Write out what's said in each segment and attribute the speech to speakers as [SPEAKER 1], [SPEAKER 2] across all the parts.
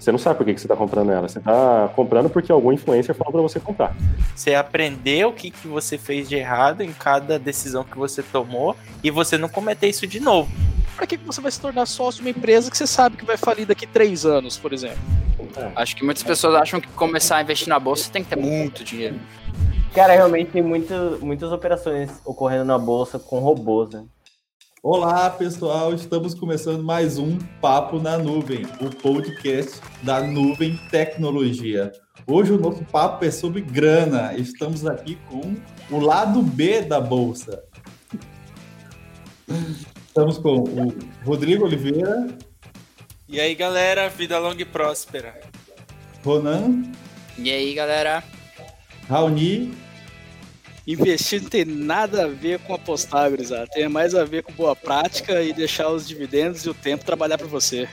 [SPEAKER 1] Você não sabe por que, que você está comprando ela. Você está comprando porque algum influencer falou para você comprar.
[SPEAKER 2] Você aprendeu o que, que você fez de errado em cada decisão que você tomou e você não cometer isso de novo.
[SPEAKER 3] Para que, que você vai se tornar sócio de uma empresa que você sabe que vai falir daqui três anos, por exemplo?
[SPEAKER 4] É. Acho que muitas pessoas acham que começar a investir na bolsa tem que ter muito dinheiro.
[SPEAKER 5] Cara, realmente tem muito, muitas operações ocorrendo na bolsa com robôs, né?
[SPEAKER 6] Olá, pessoal. Estamos começando mais um Papo na Nuvem, o podcast da Nuvem Tecnologia. Hoje o nosso papo é sobre grana. Estamos aqui com o lado B da bolsa. Estamos com o Rodrigo Oliveira.
[SPEAKER 2] E aí, galera, vida longa e próspera.
[SPEAKER 6] Ronan.
[SPEAKER 4] E aí, galera.
[SPEAKER 6] Raoni
[SPEAKER 3] investir não tem nada a ver com apostar, gurizada. Tem mais a ver com boa prática e deixar os dividendos e o tempo trabalhar para você.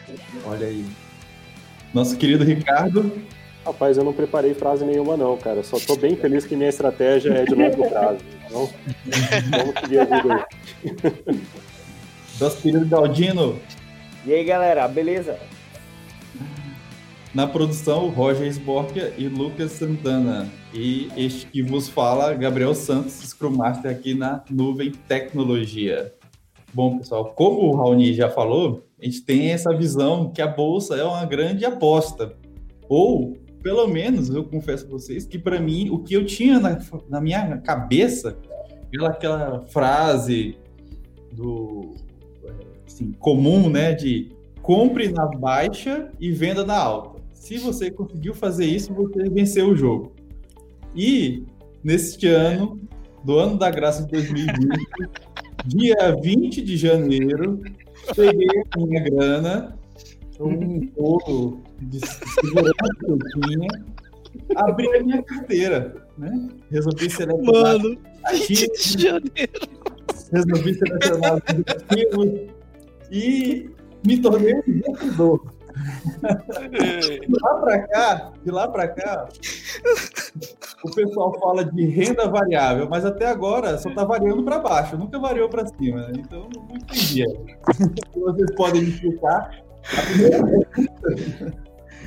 [SPEAKER 6] Olha aí. Nosso querido Ricardo.
[SPEAKER 1] Rapaz, eu não preparei frase nenhuma não, cara. Só tô bem feliz que minha estratégia é de longo prazo. Então, vamos seguir a vida aí.
[SPEAKER 6] Nosso querido Galdino.
[SPEAKER 5] E aí, galera, beleza?
[SPEAKER 6] Na produção, Roger Sborkia e Lucas Santana. E este que vos fala, Gabriel Santos, Scrum Master aqui na Nuvem Tecnologia. Bom, pessoal, como o Raoni já falou, a gente tem essa visão que a bolsa é uma grande aposta. Ou, pelo menos, eu confesso a vocês que, para mim, o que eu tinha na, na minha cabeça era aquela frase do assim, comum, né, de compre na baixa e venda na alta. Se você conseguiu fazer isso, você venceu o jogo. E neste ano, do ano da graça de 2020, dia 20 de janeiro, peguei a minha grana, um pouco de segurança que eu tinha, abri a minha carteira, né? Resolvi selecionar.
[SPEAKER 3] Mano, 20 de janeiro.
[SPEAKER 6] Resolvi selecionar os ativos e me tornei um investidor de lá para cá, de lá para cá, o pessoal fala de renda variável, mas até agora só está variando para baixo, nunca variou para cima. Né? Então, não entendi. Vocês podem me explicar.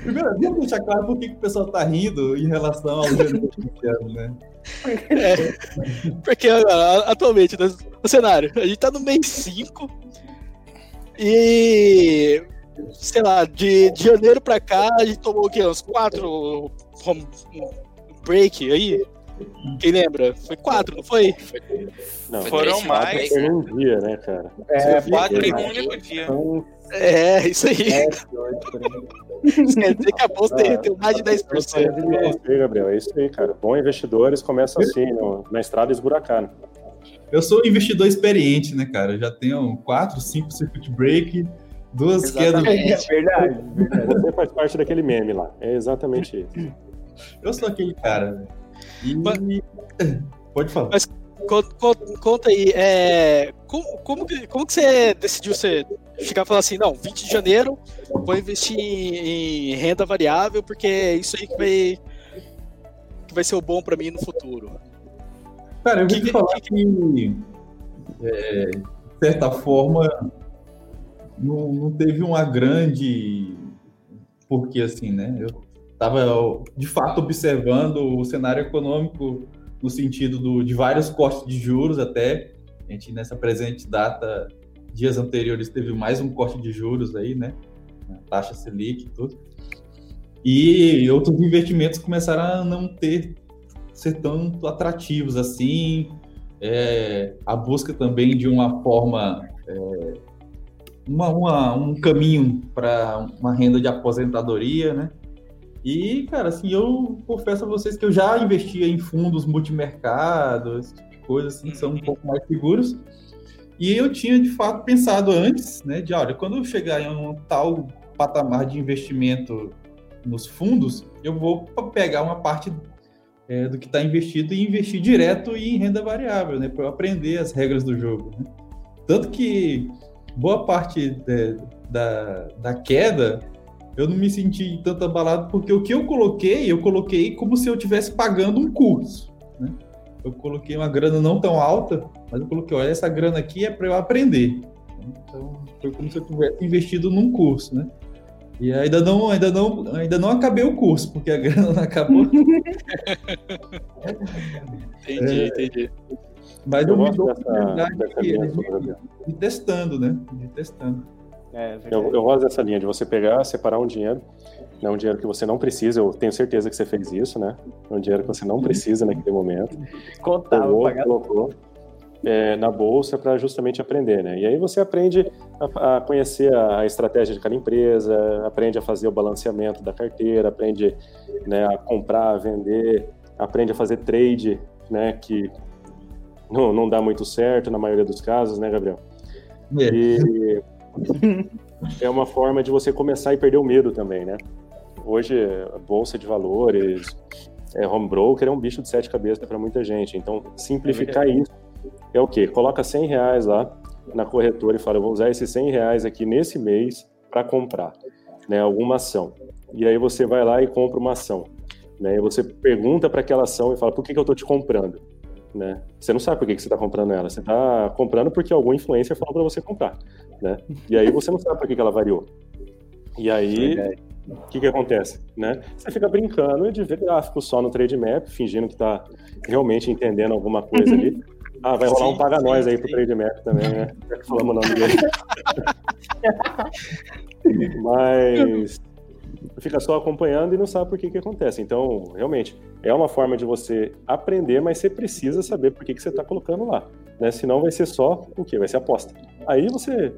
[SPEAKER 6] Primeiro, vamos deixar claro por que, o pessoal está rindo em relação ao ano, né?
[SPEAKER 3] É, porque atualmente, no cenário, a gente está no mês 5 e sei lá, de, de janeiro pra cá, a gente tomou o quê? Uns quatro home break aí? Quem lembra? Foi quatro, não foi?
[SPEAKER 2] Não, foram mais.
[SPEAKER 1] Foi um dia, né, cara?
[SPEAKER 2] É, quatro em um único dia.
[SPEAKER 3] É, isso aí. É, isso quer dizer que a bolsa tem mais de 10%.
[SPEAKER 1] É, Gabriel, é isso aí, cara. Bom investidores começam assim, no, na estrada esburacada.
[SPEAKER 6] Eu sou um investidor experiente, né, cara? Eu já tenho quatro, cinco circuit break, Duas quedas.
[SPEAKER 5] É verdade,
[SPEAKER 1] Você faz parte daquele meme lá. É exatamente isso.
[SPEAKER 6] Eu sou aquele cara. E... Pode falar.
[SPEAKER 3] Mas conta, conta aí, é, como, como, que, como que você decidiu você chegar e falar assim, não, 20 de janeiro vou investir em, em renda variável porque é isso aí que vai, que vai ser o bom para mim no futuro?
[SPEAKER 6] Cara, eu vou te falar que, que é, de certa forma, não, não teve uma grande. Porque, assim, né? Eu estava, de fato, observando o cenário econômico no sentido do, de vários cortes de juros até. A gente, nessa presente data, dias anteriores, teve mais um corte de juros aí, né? taxa Selic e tudo. E outros investimentos começaram a não ter ser tanto atrativos assim. É, a busca também de uma forma é, uma, uma, um caminho para uma renda de aposentadoria, né? E, cara, assim, eu confesso a vocês que eu já investia em fundos multimercado, esse tipo de coisa, assim, que são um uhum. pouco mais seguros. E eu tinha, de fato, pensado antes, né, de, olha, quando eu chegar em um tal patamar de investimento nos fundos, eu vou pegar uma parte é, do que está investido e investir direto em renda variável, né, para eu aprender as regras do jogo. Né? Tanto que boa parte de, da, da queda, eu não me senti tanto abalado, porque o que eu coloquei, eu coloquei como se eu estivesse pagando um curso. Né? Eu coloquei uma grana não tão alta, mas eu coloquei, olha, essa grana aqui é para eu aprender. Então, foi como se eu tivesse investido num curso, né? E ainda não, ainda não, ainda não acabei o curso, porque a grana não acabou.
[SPEAKER 3] Entendi, entendi.
[SPEAKER 6] Mas
[SPEAKER 1] Eu
[SPEAKER 6] a
[SPEAKER 1] dessa-
[SPEAKER 6] oportunidade
[SPEAKER 1] dessa
[SPEAKER 6] de,
[SPEAKER 1] linha
[SPEAKER 6] de- testando, né? De testando.
[SPEAKER 5] É,
[SPEAKER 1] Eu, eu gosto dessa linha de você pegar, separar um dinheiro, né, um dinheiro que você não precisa, eu tenho certeza que você fez isso, né? Um dinheiro que você não precisa naquele momento. Pegou,
[SPEAKER 5] pagar.
[SPEAKER 1] colocou é, na bolsa para justamente aprender, né? E aí você aprende a, a conhecer a, a estratégia de cada empresa, aprende a fazer o balanceamento da carteira, aprende né, a comprar, a vender, aprende a fazer trade, né? Que não, não dá muito certo na maioria dos casos, né, Gabriel?
[SPEAKER 6] É.
[SPEAKER 1] E é uma forma de você começar e perder o medo também, né? Hoje, a bolsa de valores, é, home broker é um bicho de sete cabeças para muita gente. Então, simplificar isso é o quê? Coloca 100 reais lá na corretora e fala, eu vou usar esses 100 reais aqui nesse mês para comprar né, alguma ação. E aí você vai lá e compra uma ação. Né? E você pergunta para aquela ação e fala, por que, que eu estou te comprando? Né? Você não sabe por que, que você está comprando ela. Você está comprando porque algum influencer falou para você comprar. Né? E aí você não sabe por que, que ela variou. E aí, o que, que acontece? Né? Você fica brincando de ver gráfico só no trade map, fingindo que está realmente entendendo alguma coisa ali. Ah, vai rolar um
[SPEAKER 2] Sim,
[SPEAKER 1] paga
[SPEAKER 2] sim,
[SPEAKER 1] nós aí pro trade map também, né? Falamos o nome dele. Mas fica só acompanhando e não sabe por que que acontece. Então, realmente, é uma forma de você aprender, mas você precisa saber por que que você está colocando lá, né? Senão vai ser só o quê? Vai ser aposta. Aí você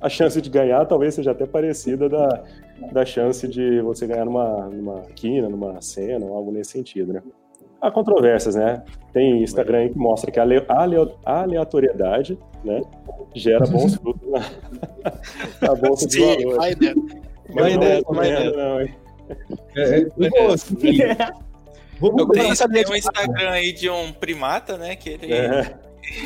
[SPEAKER 1] a chance de ganhar talvez seja até parecida da, da chance de você ganhar numa, numa quina, numa cena, ou algo nesse sentido, né? Há controvérsias, né? Tem Instagram aí que mostra que a ale- ale- aleatoriedade, né, gera bons frutos na, na bolsa de
[SPEAKER 3] Sim,
[SPEAKER 1] valores.
[SPEAKER 3] vai nessa.
[SPEAKER 1] Mas
[SPEAKER 3] Vai
[SPEAKER 1] não
[SPEAKER 3] nessa.
[SPEAKER 1] não?
[SPEAKER 6] É, é, eu assim,
[SPEAKER 3] Eu
[SPEAKER 2] Tem, um Instagram aí de um primata, né? Que ele.
[SPEAKER 1] É,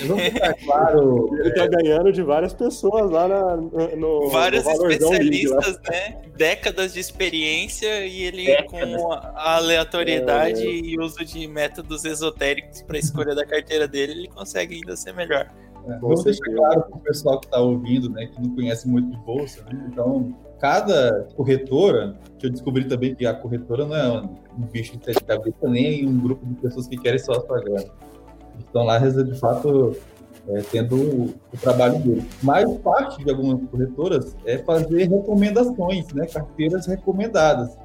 [SPEAKER 6] vamos deixar claro.
[SPEAKER 1] ele tá ganhando de várias pessoas lá na, no,
[SPEAKER 2] Vários
[SPEAKER 1] no Valorzão League
[SPEAKER 2] especialistas, né? Décadas de experiência e ele
[SPEAKER 5] Décadas.
[SPEAKER 2] com a aleatoriedade
[SPEAKER 1] É.
[SPEAKER 2] e uso de métodos esotéricos para escolha da carteira dele, ele consegue ainda ser melhor.
[SPEAKER 6] É, Vamos deixar claro para o pessoal que está ouvindo, né, que não conhece muito de bolsa, né? Então, cada corretora, que eu descobri também que a corretora não é um bicho de sete cabeças, nem um grupo de pessoas que querem só a sua grana. Estão lá, de fato, é, tendo o, o trabalho deles. Mas parte de algumas corretoras é fazer recomendações, né, carteiras recomendadas.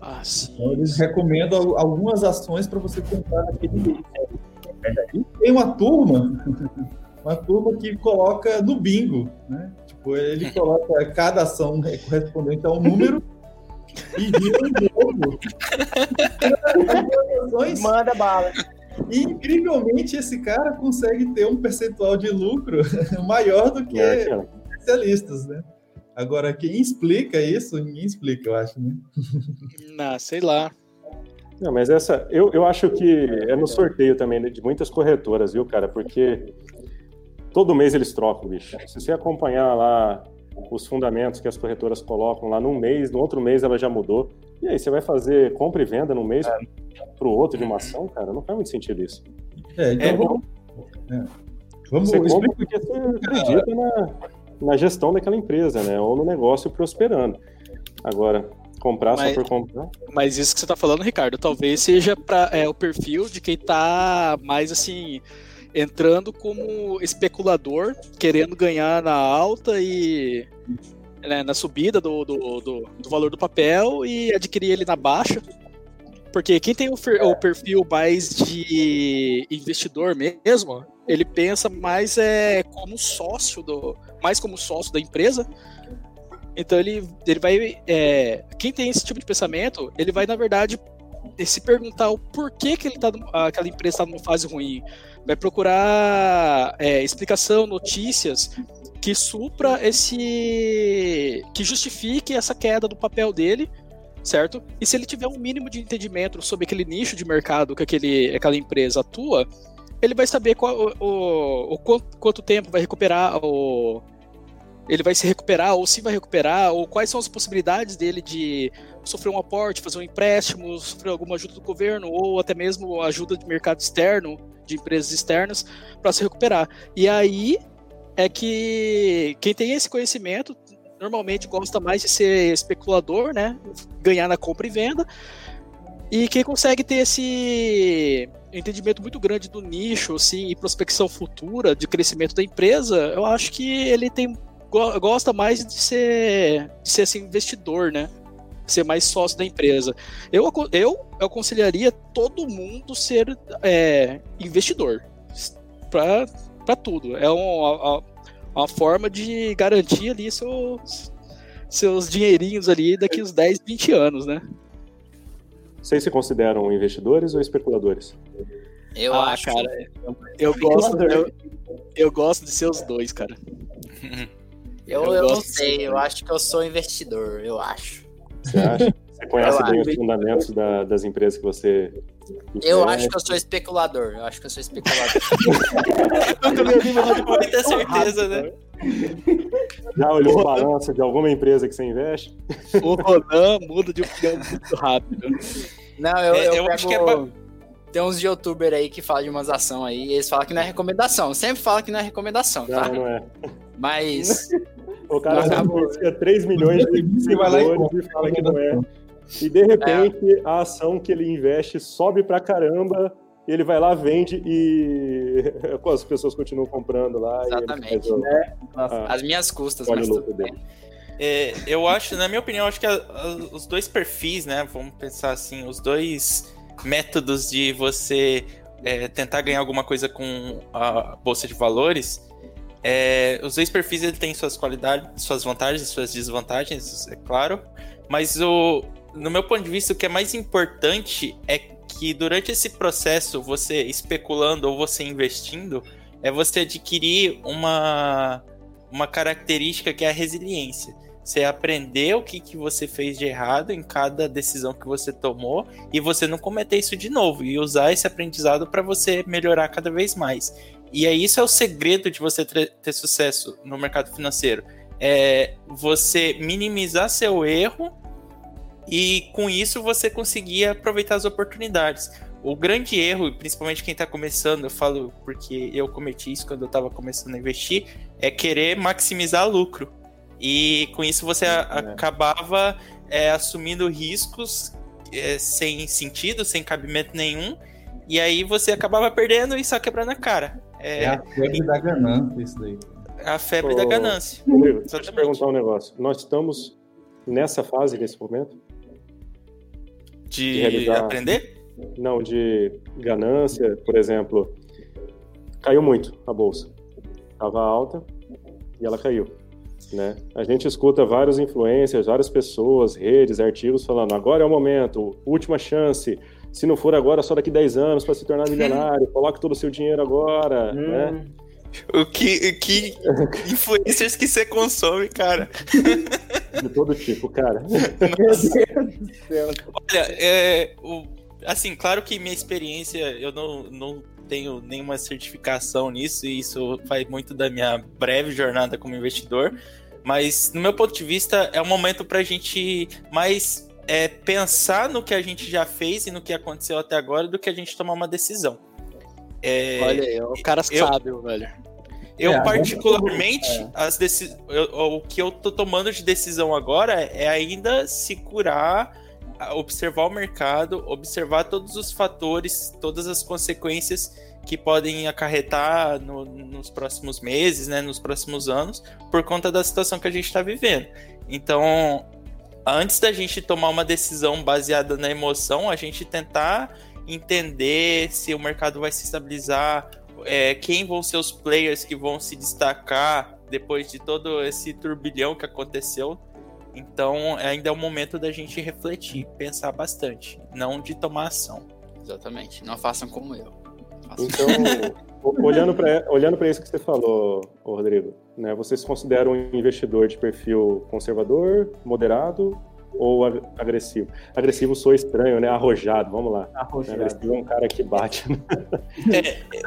[SPEAKER 3] Ah, sim.
[SPEAKER 6] Então, eles recomendam al- algumas ações para você comprar naquele mês. E tem uma turma, uma turma que coloca no bingo, né? Ele coloca cada ação correspondente a um número e vira um jogo.
[SPEAKER 5] Manda bala.
[SPEAKER 6] E incrivelmente esse cara consegue ter um percentual de lucro maior do que
[SPEAKER 1] É,
[SPEAKER 6] especialistas, né? Agora, quem explica isso, ninguém explica, eu acho, né?
[SPEAKER 3] Não, sei lá.
[SPEAKER 1] Não, mas essa, eu, eu acho que é no sorteio também né, de muitas corretoras, viu, cara? Porque todo mês eles trocam, bicho. Se você acompanhar lá os fundamentos que as corretoras colocam lá num mês, no outro mês ela já mudou. E aí, você vai fazer compra e venda num mês pro outro de uma ação, cara? Não faz muito sentido isso.
[SPEAKER 6] É, então
[SPEAKER 2] É,
[SPEAKER 6] vamos. é. Vamos
[SPEAKER 1] Você compra porque você acredita na, na gestão daquela empresa, né? Ou no negócio prosperando. Agora, comprar
[SPEAKER 3] Mas-
[SPEAKER 1] só por comprar.
[SPEAKER 3] Mas isso que você tá falando, Ricardo, talvez seja para é, o perfil de quem tá mais assim entrando como especulador, querendo ganhar na alta e né, na subida do, do, do, do valor do papel e adquirir ele na baixa. Porque quem tem o, o perfil mais de investidor mesmo, ele pensa mais é como sócio do, mais como sócio da empresa. Então ele, ele vai, é, quem tem esse tipo de pensamento, ele vai na verdade se perguntar o porquê que ele tá, aquela empresa está numa fase ruim. Vai procurar é, explicação, notícias que supra esse, que justifique essa queda do papel dele certo? E se ele tiver um mínimo de entendimento sobre aquele nicho de mercado que aquele, aquela empresa atua, ele vai saber qual, o, o, o quanto, quanto tempo vai recuperar, o, ele vai se recuperar, ou se vai recuperar, ou quais são as possibilidades dele de sofrer um aporte, fazer um empréstimo, sofrer alguma ajuda do governo, ou até mesmo ajuda de mercado externo, de empresas externas, para se recuperar. E aí é que quem tem esse conhecimento normalmente gosta mais de ser especulador, né? Ganhar na compra e venda. E quem consegue ter esse entendimento muito grande do nicho, assim, e prospecção futura de crescimento da empresa, eu acho que ele tem gosta mais de ser, de ser assim, investidor, né? Ser mais sócio da empresa. Eu, eu aconselharia todo mundo ser é, investidor para tudo. É uma, uma forma de garantir ali seus, seus dinheirinhos ali daqui uns 10, 20 anos, né?
[SPEAKER 1] Vocês se consideram investidores ou especuladores?
[SPEAKER 4] Eu
[SPEAKER 3] ah,
[SPEAKER 4] acho.
[SPEAKER 3] cara, eu gosto, eu, eu, gosto de ser os dois, cara.
[SPEAKER 4] eu, eu, eu não sei, eu acho que eu sou investidor, eu acho.
[SPEAKER 1] Você acha? Você conhece bem os fundamentos da, das empresas que você.
[SPEAKER 4] Eu acho que eu sou especulador. Eu acho que eu sou especulador.
[SPEAKER 2] eu pode ter certeza, né?
[SPEAKER 1] Já olhou o balanço de alguma empresa que você investe?
[SPEAKER 3] O Ronan muda de opinião muito rápido.
[SPEAKER 4] Não, eu, é, eu, eu pego... acho que é tem uns youtubers aí que falam de umas ações aí, e eles falam que não é recomendação. Sempre fala que não é recomendação, tá?
[SPEAKER 1] Não, não é.
[SPEAKER 4] Mas.
[SPEAKER 1] o cara influencia 3 milhões de seguidores e fala que não é. E de repente é. a ação que ele investe sobe pra caramba, e ele vai lá, vende e as pessoas continuam comprando lá.
[SPEAKER 4] Exatamente. O... É. As minhas custas, mas tudo bem.
[SPEAKER 2] É, eu acho, na minha opinião, acho que a, a, os dois perfis, né? Vamos pensar assim, os dois métodos de você é, tentar ganhar alguma coisa com a bolsa de valores. É, os dois perfis ele têm suas qualidades, suas vantagens, suas desvantagens, é claro. Mas o, no meu ponto de vista, o que é mais importante é que durante esse processo, você especulando ou você investindo, é você adquirir uma, uma característica que é a resiliência. Você aprender o que, que você fez de errado em cada decisão que você tomou e você não cometer isso de novo e usar esse aprendizado para você melhorar cada vez mais. E é isso é o segredo de você ter sucesso no mercado financeiro. É você minimizar seu erro e com isso você conseguir aproveitar as oportunidades. O grande erro, principalmente quem está começando, eu falo porque eu cometi isso quando eu estava começando a investir, é querer maximizar lucro. E com isso você é. acabava é, assumindo riscos é, sem sentido, sem cabimento nenhum. E aí você acabava perdendo e só quebrando a cara.
[SPEAKER 6] É, é a febre e... da ganância isso daí.
[SPEAKER 2] A febre Ô, da ganância.
[SPEAKER 1] Rodrigo, deixa eu te perguntar um negócio. Nós estamos nessa fase, nesse momento?
[SPEAKER 2] De, de realizar... aprender?
[SPEAKER 1] Não, de ganância, por exemplo. Caiu muito a bolsa. Estava alta e ela caiu. Né? A gente escuta vários influencers, várias pessoas, redes, artigos falando: agora é o momento, última chance. Se não for agora, só daqui 10 anos para se tornar milionário. Coloque todo o seu dinheiro agora. Hum. Né?
[SPEAKER 2] O que, que influencers que você consome, cara?
[SPEAKER 1] De todo tipo, cara.
[SPEAKER 2] Olha, é, o, assim, claro que minha experiência, eu não, não tenho nenhuma certificação nisso, e isso faz muito da minha breve jornada como investidor. Mas, no meu ponto de vista, é um momento para a gente mais é, pensar no que a gente já fez e no que aconteceu até agora do que a gente tomar uma decisão.
[SPEAKER 3] É, Olha aí, o cara eu, sábio, velho.
[SPEAKER 2] Eu, é, particularmente, é. as deci... Eu, o que eu tô tomando de decisão agora é ainda se curar, observar o mercado, observar todos os fatores, todas as consequências que podem acarretar no, nos próximos meses, né, nos próximos anos, por conta da situação que a gente está vivendo. Então, antes da gente tomar uma decisão baseada na emoção, a gente tentar entender se o mercado vai se estabilizar, é, quem vão ser os players que vão se destacar depois de todo esse turbilhão que aconteceu. Então, ainda é o momento da gente refletir, pensar bastante, não de tomar ação.
[SPEAKER 4] Exatamente. Não façam como eu.
[SPEAKER 1] Então, olhando para olhando isso que você falou, Rodrigo, né, você se considera um investidor de perfil conservador, moderado ou agressivo? Agressivo sou estranho, né? Arrojado, vamos lá. Arrojado. Agressivo é um cara que bate.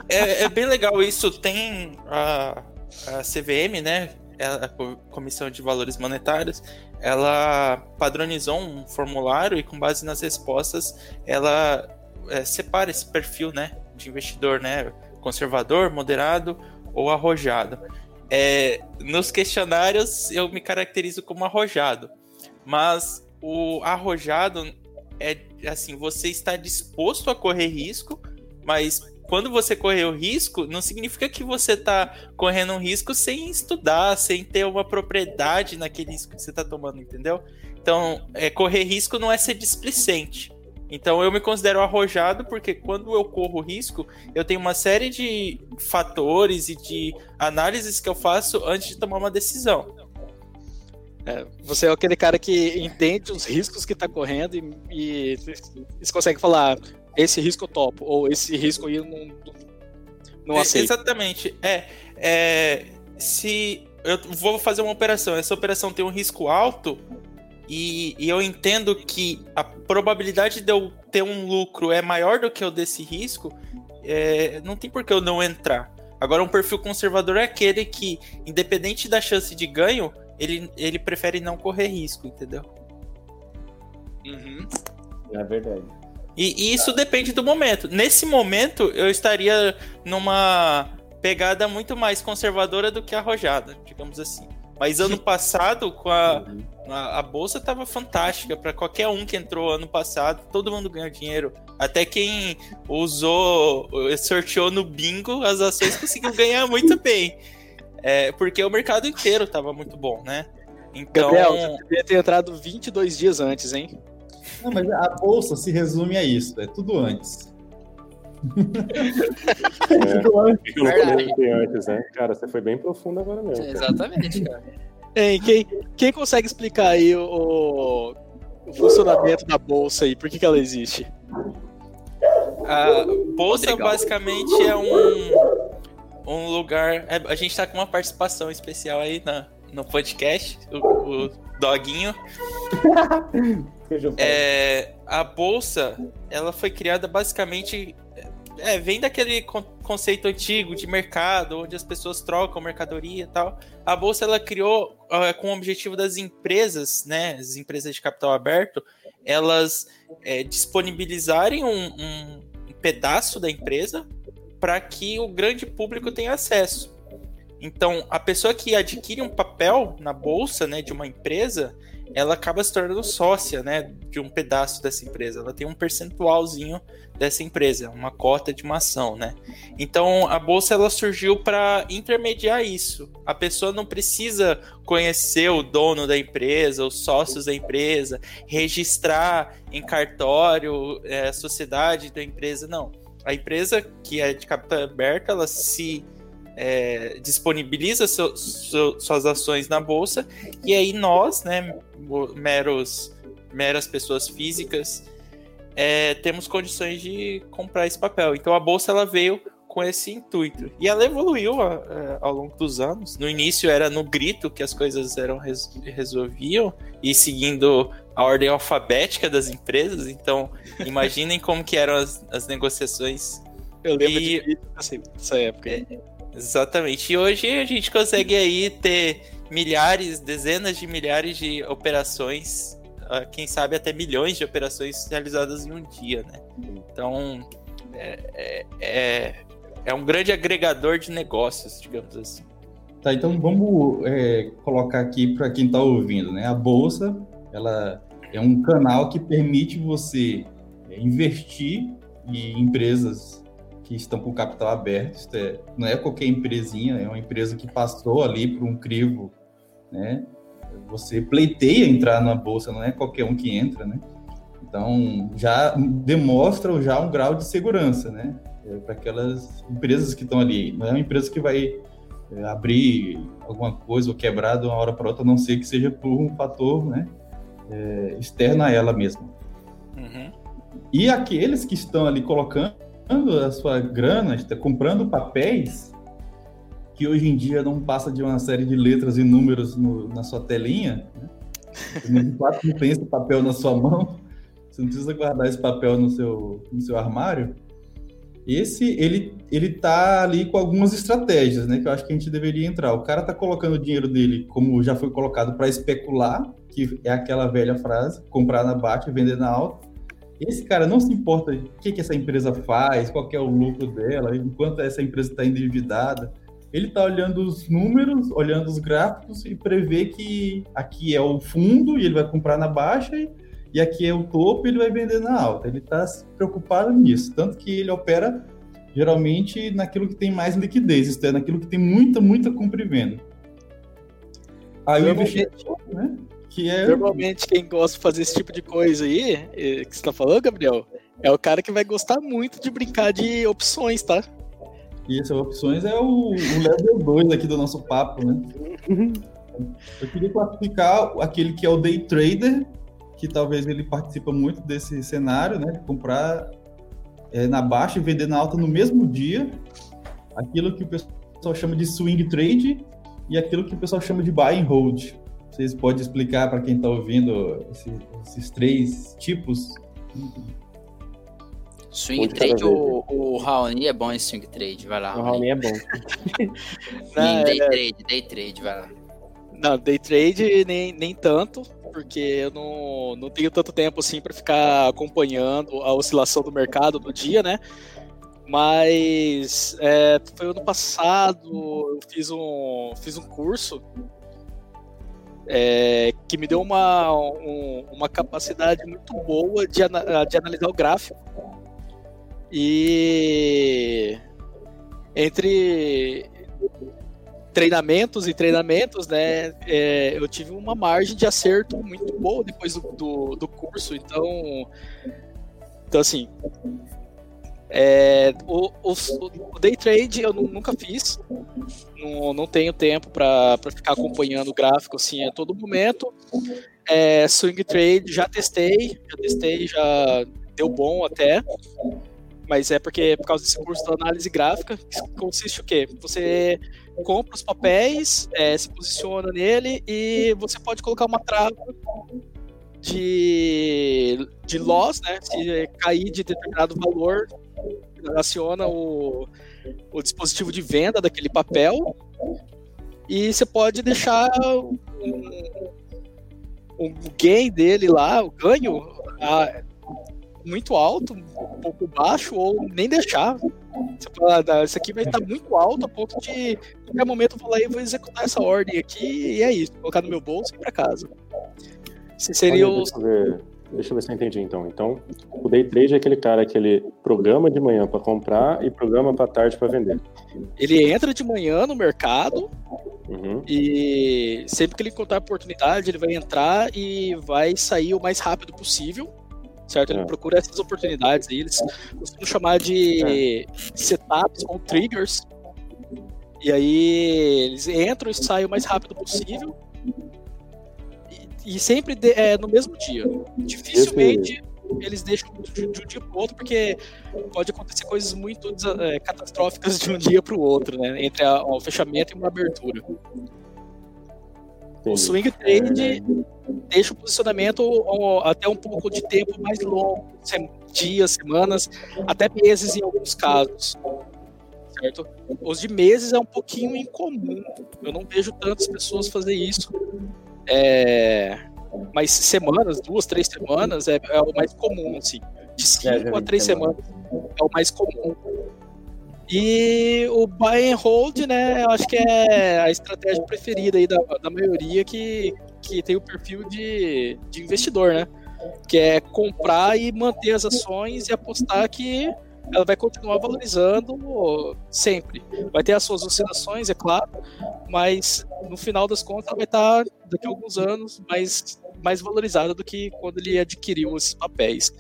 [SPEAKER 2] É, é, é bem legal isso. Tem a, a CVM, né? É a Comissão de Valores Monetários, ela padronizou um formulário e com base nas respostas ela é, separa esse perfil, né? de investidor, né? Conservador, moderado ou arrojado. É, nos questionários eu me caracterizo como arrojado, mas o arrojado é assim, você está disposto a correr risco, mas quando você correr o risco, não significa que você está correndo um risco sem estudar, sem ter uma propriedade naquele risco que você está tomando, entendeu? Então, é, correr risco não é ser displicente. Então, eu me considero arrojado porque quando eu corro risco, eu tenho uma série de fatores e de análises que eu faço antes de tomar uma decisão.
[SPEAKER 3] É, você é aquele cara que entende os riscos que está correndo e, e, e consegue falar esse risco eu topo, ou esse risco aí eu não, não é, aceito.
[SPEAKER 2] Exatamente. É, é, se eu vou fazer uma operação, essa operação tem um risco alto e, e, eu entendo que a probabilidade de eu ter um lucro é maior do que o desse risco, é, não tem por que eu não entrar. Agora, um perfil conservador é aquele que, independente da chance de ganho, ele, ele prefere não correr risco, entendeu?
[SPEAKER 5] Uhum. É verdade.
[SPEAKER 2] E, e isso depende do momento. Nesse momento, eu estaria numa pegada muito mais conservadora do que arrojada, digamos assim. Mas ano passado, com a, a, a bolsa estava fantástica para qualquer um que entrou ano passado, todo mundo ganhou dinheiro. Até quem usou, sorteou no bingo, as ações conseguiu ganhar muito bem. É, porque o mercado inteiro estava muito bom, né?
[SPEAKER 3] Então... Gabriel, você deveria ter entrado 22 dias antes, hein?
[SPEAKER 6] Não, mas a bolsa se resume a isso, é tudo antes.
[SPEAKER 1] É, antes. Né? Cara, você foi bem profundo agora mesmo. Cara.
[SPEAKER 4] Exatamente, cara.
[SPEAKER 3] Ei, quem, quem consegue explicar aí o, o funcionamento da bolsa aí? Por que, que ela existe?
[SPEAKER 2] A bolsa basicamente é um um lugar. É, a gente tá com uma participação especial aí na, no podcast, o, o Doguinho. é, a bolsa, ela foi criada basicamente. É, vem daquele conceito antigo de mercado, onde as pessoas trocam mercadoria e tal. A bolsa ela criou uh, com o objetivo das empresas, né, as empresas de capital aberto, elas é, disponibilizarem um, um, pedaço da empresa para que o grande público tenha acesso. Então, a pessoa que adquire um papel na bolsa, né, de uma empresa, ela acaba se tornando sócia, né, de um pedaço dessa empresa. Ela tem um percentualzinho dessa empresa, uma cota de uma ação, né? Então, a bolsa ela surgiu para intermediar isso. A pessoa não precisa conhecer o dono da empresa, os sócios da empresa, registrar em cartório é, a sociedade da empresa, não a empresa que é de capital aberto, ela se é, disponibiliza seu, seu, suas ações na bolsa e aí nós, né, meros meras pessoas físicas, é, temos condições de comprar esse papel. Então a bolsa ela veio com esse intuito e ela evoluiu a, a, ao longo dos anos. No início era no grito que as coisas eram res, resolviam e seguindo a ordem alfabética das empresas, então imaginem como que eram as, as negociações.
[SPEAKER 3] Eu lembro e... de assim, dessa época. É,
[SPEAKER 2] exatamente. E hoje a gente consegue aí ter milhares, dezenas de milhares de operações, ah, quem sabe até milhões de operações realizadas em um dia, né? Então é, é, é, é um grande agregador de negócios, digamos assim.
[SPEAKER 6] Tá, então vamos é, colocar aqui para quem está ouvindo, né? A bolsa, ela é um canal que permite você é, investir em empresas que estão com capital aberto. É, não é qualquer empresinha, é uma empresa que passou ali por um crivo, né? Você pleiteia entrar na bolsa, não é qualquer um que entra, né? Então já demonstra já um grau de segurança, né? É, para aquelas empresas que estão ali. Não é uma empresa que vai é, abrir alguma coisa ou quebrar de uma hora para outra, a não ser que seja por um fator, né? é, externa a ela mesma. Uhum. E aqueles que estão ali colocando a sua grana, está comprando papéis, que hoje em dia não passa de uma série de letras e números no, na sua telinha, né? não tem esse papel na sua mão, você não precisa guardar esse papel no seu, no seu armário. Esse, ele, ele tá ali com algumas estratégias, né? Que eu acho que a gente deveria entrar. O cara tá colocando o dinheiro dele, como já foi colocado, para especular, que é aquela velha frase, comprar na baixa e vender na alta. Esse cara não se importa o que, que essa empresa faz, qual é o lucro dela, enquanto essa empresa está endividada. ele está olhando os números, olhando os gráficos e prevê que aqui é o fundo e ele vai comprar na baixa e, e aqui é o topo e ele vai vender na alta. Ele está preocupado nisso, tanto que ele opera geralmente naquilo que tem mais liquidez, isto é, naquilo que tem muita, muita compra e venda.
[SPEAKER 3] Aí o investidor, né? Que é... Normalmente quem gosta de fazer esse tipo de coisa aí, eh, que você está falando, Gabriel, é o cara que vai gostar muito de brincar de opções, tá?
[SPEAKER 6] E essas opções é o, o level 2 aqui do nosso papo, né? Eu queria classificar aquele que é o day trader, que talvez ele participa muito desse cenário, né? Comprar é, na baixa e vender na alta no mesmo dia. Aquilo que o pessoal chama de swing trade e aquilo que o pessoal chama de buy and hold. Vocês podem explicar para quem está ouvindo esses, esses três tipos?
[SPEAKER 4] Swing trade, o, o Raoni é bom em swing trade, vai lá.
[SPEAKER 5] O Raoni é bom.
[SPEAKER 4] Não, day é... trade, day trade, vai lá.
[SPEAKER 3] Não, day trade nem, nem tanto, porque eu não, não tenho tanto tempo assim para ficar acompanhando a oscilação do mercado do dia, né? Mas é, foi ano passado, eu fiz um, fiz um curso é, que me deu uma, um, uma capacidade muito boa de, de analisar o gráfico e entre treinamentos e treinamentos, né, é, eu tive uma margem de acerto muito boa depois do, do, do curso. Então, então assim, é, o, o, o, day trade eu nunca fiz, não, não tenho tempo para ficar acompanhando o gráfico assim a todo momento. É, swing trade já testei, já testei, já deu bom até mas é porque por causa desse curso de análise gráfica, que consiste o quê? Você compra os papéis, é, se posiciona nele e você pode colocar uma trava de, de loss, né? Se cair de determinado valor, aciona o, o dispositivo de venda daquele papel e você pode deixar um, um gain dele lá, o ganho, a, muito alto, um pouco baixo, ou nem deixar. Você fala, ah, isso aqui vai estar muito alto a ponto de, qualquer momento, eu vou lá e vou executar essa ordem aqui, e é isso, colocar no meu bolso e ir para casa. Esse seria o.
[SPEAKER 1] Deixa eu, ver, deixa eu ver se eu entendi então. Então, o day trade é aquele cara que ele programa de manhã para comprar e programa para tarde para vender.
[SPEAKER 3] Ele entra de manhã no mercado uhum. e sempre que ele encontrar oportunidade, ele vai entrar e vai sair o mais rápido possível certo? Ele é. procura essas oportunidades aí, eles costumam chamar de setups ou triggers. E aí eles entram e saem o mais rápido possível. E, sempre de, é, no mesmo dia. Dificilmente eles deixam de, de um dia para o outro, porque pode acontecer coisas muito é, catastróficas de um dia para o outro, né? Entre a, o fechamento e uma abertura. O swing trade deixa o posicionamento até um pouco de tempo mais longo, dias, semanas, até meses em alguns casos. Certo? Os de meses é um pouquinho incomum. Eu não vejo tantas pessoas fazer isso. É... Mas semanas, duas, três semanas é, é o mais comum, assim. De cinco é, a três semanas é o mais comum. E o buy and hold, né, eu acho que é a estratégia preferida aí da, da maioria que, que tem o perfil de, de investidor, né? Que é comprar e manter as ações e apostar que ela vai continuar valorizando sempre. Vai ter as suas oscilações, é claro, mas no final das contas ela vai estar daqui a alguns anos mais, mais valorizada do que quando ele adquiriu esses papéis.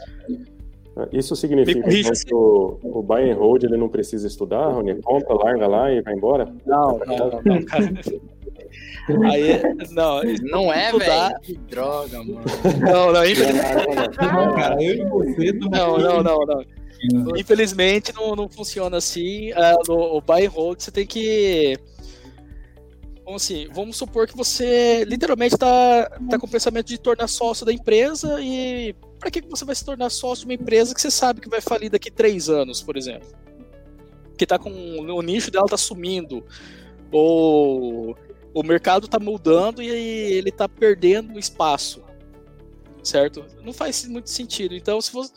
[SPEAKER 1] Isso significa que o, o buy and hold ele não precisa estudar, Rony? Compra, larga lá e vai embora?
[SPEAKER 3] Não, não, não, não, cara. Aí, não,
[SPEAKER 4] não é, velho. Que droga, mano.
[SPEAKER 3] Não, não, infelizmente. Não, cara, eu e você não, não, não, não. Infelizmente não, não funciona assim. Uh, no, buy and hold você tem que. Vamos assim, vamos supor que você literalmente está tá com o pensamento de tornar sócio da empresa e para que você vai se tornar sócio de uma empresa que você sabe que vai falir daqui três anos, por exemplo? Que tá com o nicho dela tá sumindo ou o mercado está mudando e ele está perdendo espaço, certo? Não faz muito sentido. Então, se você,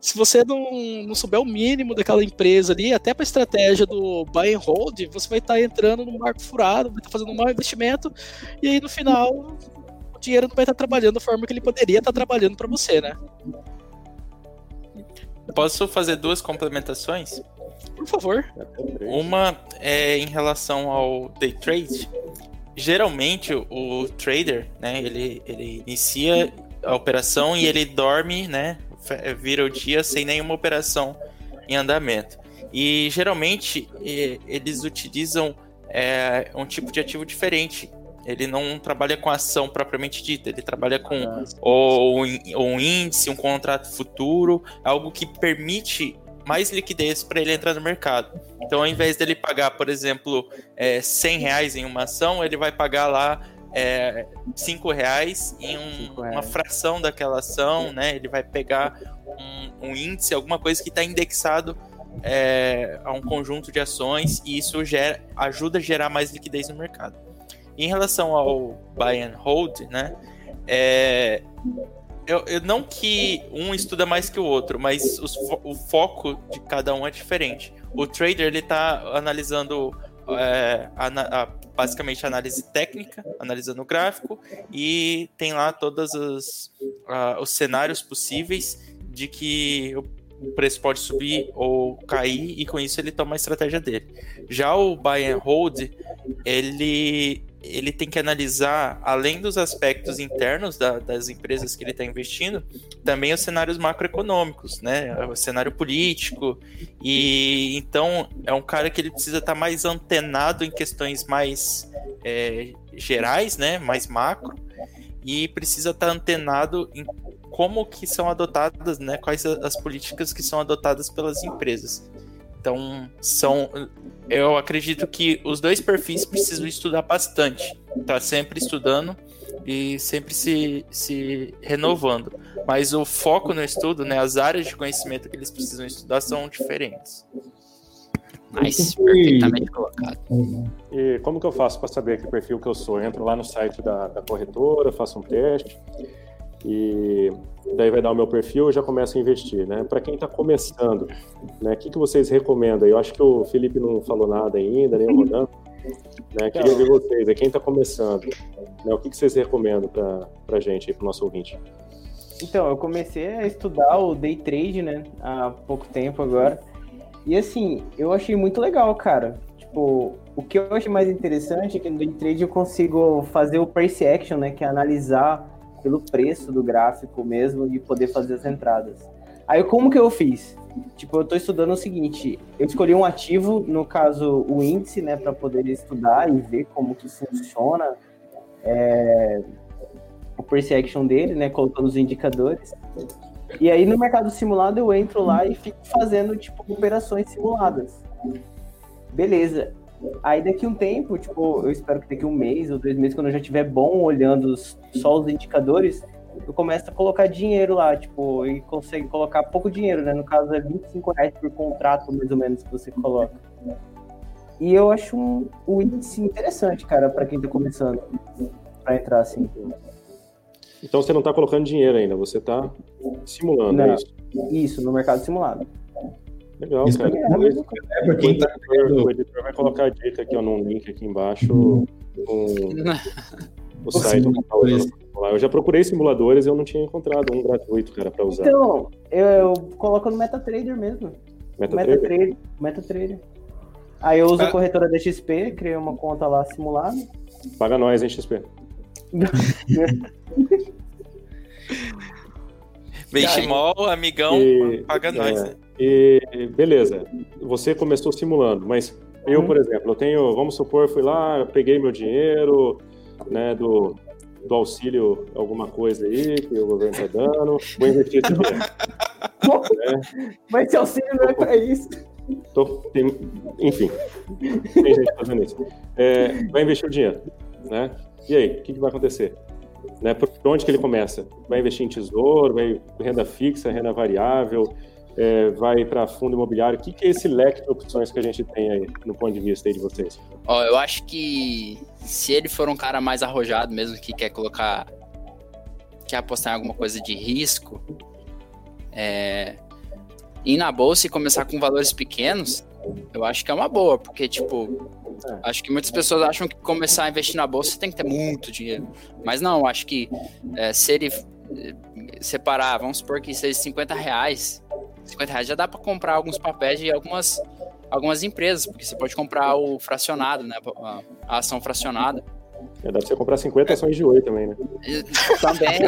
[SPEAKER 3] se você não, não souber o mínimo daquela empresa ali, até para a estratégia do buy and hold, você vai estar tá entrando no marco furado, vai estar tá fazendo um mau investimento, e aí no final o dinheiro não vai estar tá trabalhando da forma que ele poderia estar tá trabalhando para você, né?
[SPEAKER 2] Posso fazer duas complementações?
[SPEAKER 3] Por favor.
[SPEAKER 2] Uma é em relação ao day trade. Geralmente o trader, né, ele, ele inicia a operação e ele dorme, né, vira o dia sem nenhuma operação em andamento. E geralmente eles utilizam é, um tipo de ativo diferente. Ele não trabalha com ação propriamente dita, ele trabalha com ah, ou, ou um índice, um contrato futuro, algo que permite mais liquidez para ele entrar no mercado. Então, ao invés dele pagar, por exemplo, é, 100 reais em uma ação, ele vai pagar lá é, 5 reais em um, reais. uma fração daquela ação, né? Ele vai pegar um, um índice, alguma coisa que está indexado é, a um conjunto de ações e isso gera, ajuda a gerar mais liquidez no mercado. Em relação ao buy and hold, né? É, eu, eu, não que um estuda mais que o outro, mas os, o foco de cada um é diferente. O trader ele está analisando é, a, basicamente análise técnica, analisando o gráfico e tem lá todos os, os cenários possíveis de que o preço pode subir ou cair e com isso ele toma a estratégia dele. Já o buy and hold, ele ele tem que analisar, além dos aspectos internos da, das empresas que ele está investindo, também os cenários macroeconômicos, né? O cenário político. E então é um cara que ele precisa estar tá mais antenado em questões mais é, gerais, né? Mais macro. E precisa estar tá antenado em como que são adotadas, né? Quais as políticas que são adotadas pelas empresas. Então, são. Eu acredito que os dois perfis precisam estudar bastante. Tá sempre estudando e sempre se, se renovando. Mas o foco no estudo, né, as áreas de conhecimento que eles precisam estudar são diferentes.
[SPEAKER 1] Mas perfeitamente colocado. E como que eu faço para saber que perfil que eu sou? Eu entro lá no site da, da corretora, faço um teste e daí vai dar o meu perfil e já começo a investir, né? Para quem está começando, né? O que, que vocês recomendam? Eu acho que o Felipe não falou nada ainda, nem o Rodan. Né? Queria ver vocês, é quem está começando, né? O que, que vocês recomendam para a gente, para o nosso ouvinte?
[SPEAKER 5] Então, eu comecei a estudar o day trade, né? Há pouco tempo agora. E assim, eu achei muito legal, cara. Tipo, o que eu achei mais interessante é que no day trade eu consigo fazer o price action, né? Que é analisar pelo preço do gráfico mesmo e poder fazer as entradas. Aí como que eu fiz? Tipo, eu estou estudando o seguinte, eu escolhi um ativo, no caso o índice, né, para poder estudar e ver como que funciona é, o price action dele, né, colocando os indicadores. E aí no mercado simulado eu entro lá e fico fazendo tipo operações simuladas. Beleza. Aí daqui um tempo, tipo, eu espero que daqui um mês ou dois meses, quando eu já estiver bom olhando só os indicadores, eu começo a colocar dinheiro lá, tipo, e consegue colocar pouco dinheiro, né? No caso é 25 reais por contrato, mais ou menos, que você coloca. E eu acho um, um índice interessante, cara, para quem tá começando, para entrar assim.
[SPEAKER 1] Então você não tá colocando dinheiro ainda, você tá simulando,
[SPEAKER 5] não,
[SPEAKER 1] é isso?
[SPEAKER 5] Isso, no mercado simulado.
[SPEAKER 1] Legal, Isso cara. É, é, quem tá o editor vai colocar a dica aqui ó, num link aqui embaixo. Um, o site Eu já procurei simuladores e eu não tinha encontrado um gratuito, cara, para usar.
[SPEAKER 5] Então, eu, eu, coloco no MetaTrader mesmo.
[SPEAKER 1] MetaTrader? MetaTrader.
[SPEAKER 5] MetaTrader. Aí eu uso ah. a corretora da XP, criei uma conta lá simulada.
[SPEAKER 1] Paga nós, hein, XP.
[SPEAKER 2] Benchimol, amigão, e, paga nós. É,
[SPEAKER 1] e beleza, você começou simulando, mas eu, por exemplo, eu tenho, vamos supor, fui lá, peguei meu dinheiro, né, do, do auxílio, alguma coisa aí que o governo está dando, vou investir esse dinheiro.
[SPEAKER 5] né? Mas esse auxílio não é para isso.
[SPEAKER 1] Tô, tem, enfim, tem gente fazendo isso. É, vai investir o dinheiro, né? E aí, o que, que vai acontecer? Né, por onde que ele começa? Vai investir em tesouro, vai renda fixa, renda variável, é, vai para fundo imobiliário? O que, que, é esse leque de opções que a gente tem aí, no ponto de vista aí de vocês?
[SPEAKER 4] Ó, eu acho que se ele for um cara mais arrojado mesmo, que quer colocar quer apostar em alguma coisa de risco, é, ir na bolsa e começar com valores pequenos, eu acho que é uma boa, porque, tipo, é. acho que muitas pessoas acham que começar a investir na bolsa tem que ter muito dinheiro. Mas não, acho que é, se ele é, separar, vamos supor que seja 50 reais, 50 reais já dá para comprar alguns papéis de algumas, algumas empresas, porque você pode comprar o fracionado, né? A, a ação fracionada.
[SPEAKER 1] Já dá pra você comprar 50 ações de Oi também, né?
[SPEAKER 4] Também,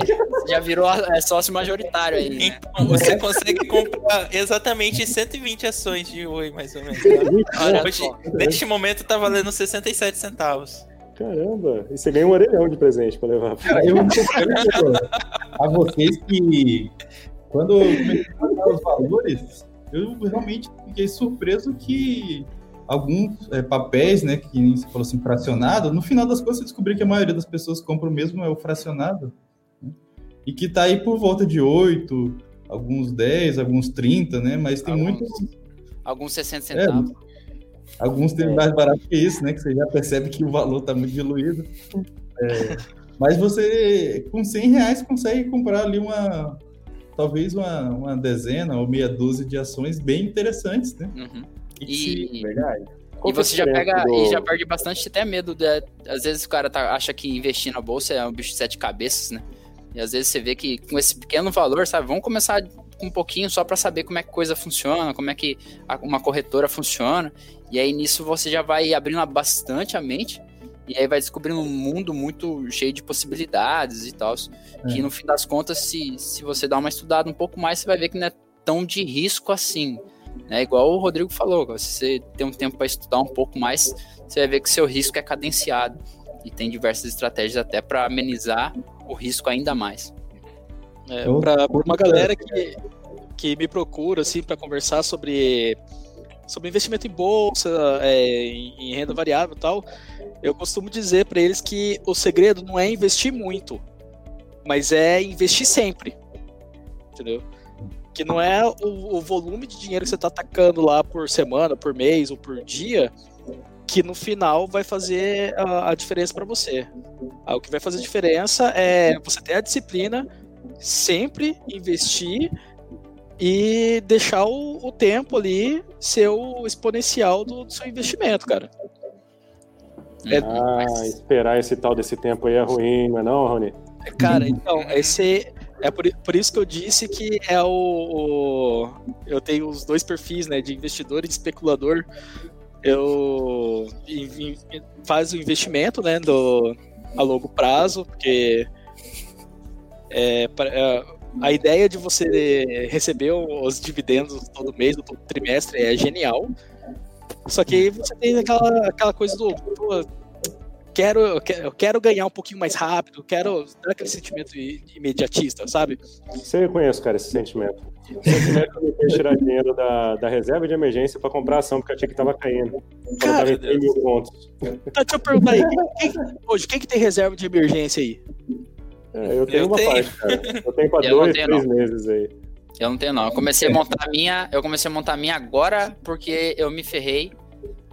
[SPEAKER 4] já virou é, sócio majoritário aí. Né?
[SPEAKER 2] Então, você consegue comprar exatamente 120 ações de Oi, mais ou menos. Olha, hoje, neste momento tá valendo 67 centavos.
[SPEAKER 1] Caramba, e você ganha um orelhão de presente pra levar.
[SPEAKER 6] Cara, eu a vocês que quando eu comecei a os valores, eu realmente fiquei surpreso que alguns é, papéis, né, que você falou assim, fracionado, no final das contas eu descobri que a maioria das pessoas compra o mesmo, é o fracionado, né? e que tá aí por volta de 8, alguns 10, alguns 30, né, mas tem alguns, muitos...
[SPEAKER 4] Alguns 60 centavos. É,
[SPEAKER 6] alguns tem mais barato que isso, né, que você já percebe que o valor tá muito diluído. É, mas você, com 100 reais, consegue comprar ali uma, talvez uma, uma dezena ou meia dúzia de ações bem interessantes, né?
[SPEAKER 4] Uhum. E, verdade. E você já pega do... e já perde bastante até medo. De, às vezes o cara tá, acha que investir na bolsa é um bicho de sete cabeças, né? E às vezes você vê que com esse pequeno valor, sabe? Vamos começar com um pouquinho só para saber como é que coisa funciona, como é que uma corretora funciona. E aí nisso você já vai abrindo bastante a mente. E aí vai descobrindo um mundo muito cheio de possibilidades e tal. É. Que no fim das contas, se, se você dá uma estudada um pouco mais, você vai ver que não é tão de risco assim. É igual o Rodrigo falou, se você tem um tempo para estudar um pouco mais, você vai ver que seu risco é cadenciado e tem diversas estratégias até para amenizar o risco ainda mais.
[SPEAKER 3] É, para uma galera que, que me procura assim para conversar sobre sobre investimento em bolsa, é, em, renda variável e tal, eu costumo dizer para eles que o segredo não é investir muito, mas é investir sempre. Entendeu? que não é o, o volume de dinheiro que você está atacando lá por semana, por mês ou por dia, que no final vai fazer a, a diferença para você. Ah, o que vai fazer diferença é você ter a disciplina, sempre investir e deixar o, o tempo ali ser o exponencial do, do seu investimento, cara.
[SPEAKER 1] É, ah, esperar esse tal desse tempo aí é ruim, não é não, Rony?
[SPEAKER 3] Cara, então, esse é por, por isso que eu disse que é o, o, Eu tenho os dois perfis, né? De investidor e de especulador. Eu in, in, faz o investimento, né? Do, a longo prazo, porque é, é, a ideia de você receber os dividendos todo mês, todo trimestre é genial. Só que aí você tem aquela, aquela coisa do quero, eu quero, eu quero ganhar um pouquinho mais rápido, quero dar aquele sentimento imediatista, sabe?
[SPEAKER 1] Você conhece, cara, esse sentimento. O sentimento de tirar dinheiro da, da reserva de emergência para comprar ação, porque achei que tava caindo. Cara, tava em mil pontos.
[SPEAKER 3] Tá, deixa eu perguntar aí, quem, quem, hoje, quem que tem reserva de emergência aí?
[SPEAKER 1] É, eu tenho eu uma tenho. parte, cara. Eu tenho pra dois, tenho, três não. meses aí.
[SPEAKER 4] Eu não tenho, não. Eu comecei a montar a minha. Eu comecei a montar a minha agora porque eu me ferrei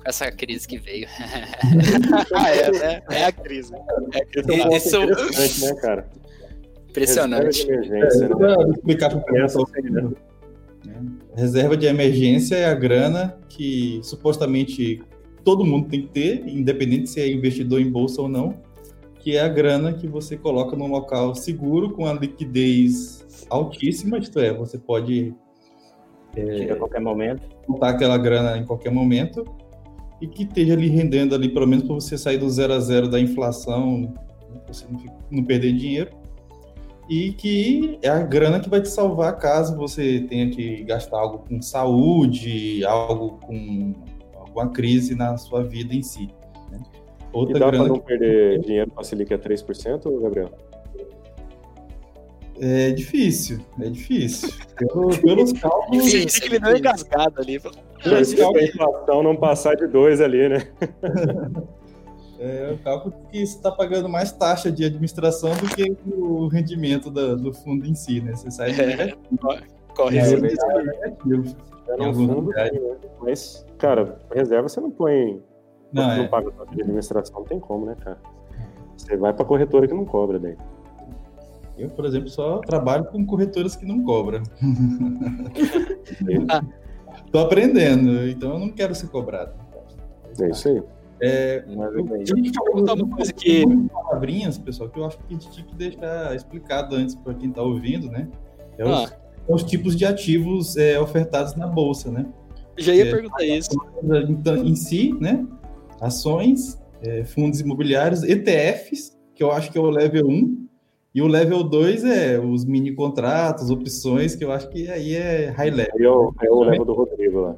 [SPEAKER 4] essa crise que veio.
[SPEAKER 3] ah, é, né? É a crise. É a crise. É
[SPEAKER 1] Isso... interessante, né, cara?
[SPEAKER 4] Impressionante.
[SPEAKER 6] Reserva de emergência, é, né? explicar para criança Reserva de emergência é a grana que supostamente todo mundo tem que ter, independente se é investidor em bolsa ou não, que é a grana que você coloca num local seguro com a liquidez altíssima, isto é, você pode
[SPEAKER 5] é, a qualquer momento.
[SPEAKER 6] Botar aquela grana em qualquer momento e que esteja ali rendendo ali, pelo menos para você sair do zero a zero da inflação, você não, não, perder dinheiro. E que é a grana que vai te salvar caso você tenha que gastar algo com saúde, algo com alguma crise na sua vida em si.
[SPEAKER 1] Outra e dá para não que... perder dinheiro com a Selic a 3%, Gabriel?
[SPEAKER 6] É difícil, é difícil. Pelo, pelos cálculos.
[SPEAKER 3] Tem que me dar uma engasgada ali.
[SPEAKER 1] Pelos cálculos... A inflação não passar de dois ali, né?
[SPEAKER 6] É o cálculo que você está pagando mais taxa de administração do que o rendimento da, do fundo em si, né? Você sai
[SPEAKER 3] é, corre é,
[SPEAKER 1] negativo. É no fundo, né? Mas, cara, reserva você não põe. Não, não é. paga taxa de administração, não tem como, né, cara? Você vai para corretora que não cobra daí.
[SPEAKER 6] Eu, por exemplo, só trabalho com corretoras que não cobram. Tô aprendendo, então eu não quero ser cobrado.
[SPEAKER 1] É isso aí.
[SPEAKER 6] É, eu, deixa eu perguntar uma coisa que. palavrinhas, pessoal, que eu acho que a gente tinha que deixar explicado antes para quem está ouvindo, né? É os, ah. os, tipos de ativos é, ofertados na bolsa, né?
[SPEAKER 3] Já ia é, perguntar isso.
[SPEAKER 6] Então, em si, né? Ações, é, fundos imobiliários, ETFs, que eu acho que é o level 1, e o level 2 é os mini contratos, opções, que eu acho que aí é high level.
[SPEAKER 1] É o, é o level do Rodrigo lá.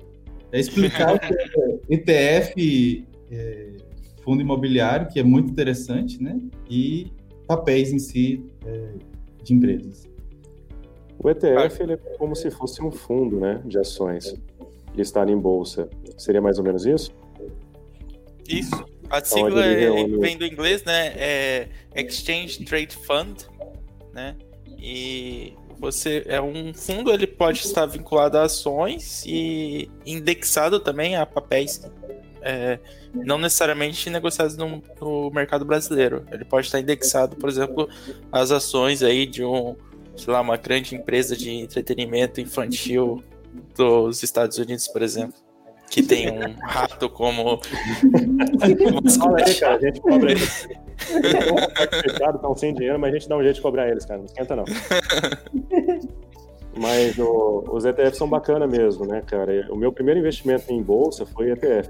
[SPEAKER 6] É explicar o que é ETF, é, fundo imobiliário, que é muito interessante, né? E papéis em si é, de empresas.
[SPEAKER 1] O ETF ele é como se fosse um fundo né, de ações listado em bolsa. Seria mais ou menos isso?
[SPEAKER 2] Isso. A sigla é, vem do inglês, né? É Exchange Trade Fund, né? E você é um fundo, ele pode estar vinculado a ações e indexado também a papéis é, não necessariamente negociados no, no, mercado brasileiro. Ele pode estar indexado, por exemplo, às ações aí de um, sei lá, uma grande empresa de entretenimento infantil dos Estados Unidos, por exemplo que tem um rato como.
[SPEAKER 1] Fala aí, cara, a gente cobra eles. Estão sem dinheiro, mas a gente dá um jeito de cobrar eles, cara. Não esquenta, não. Mas o, os ETFs são bacana mesmo, né, cara? O meu primeiro investimento em bolsa foi ETF.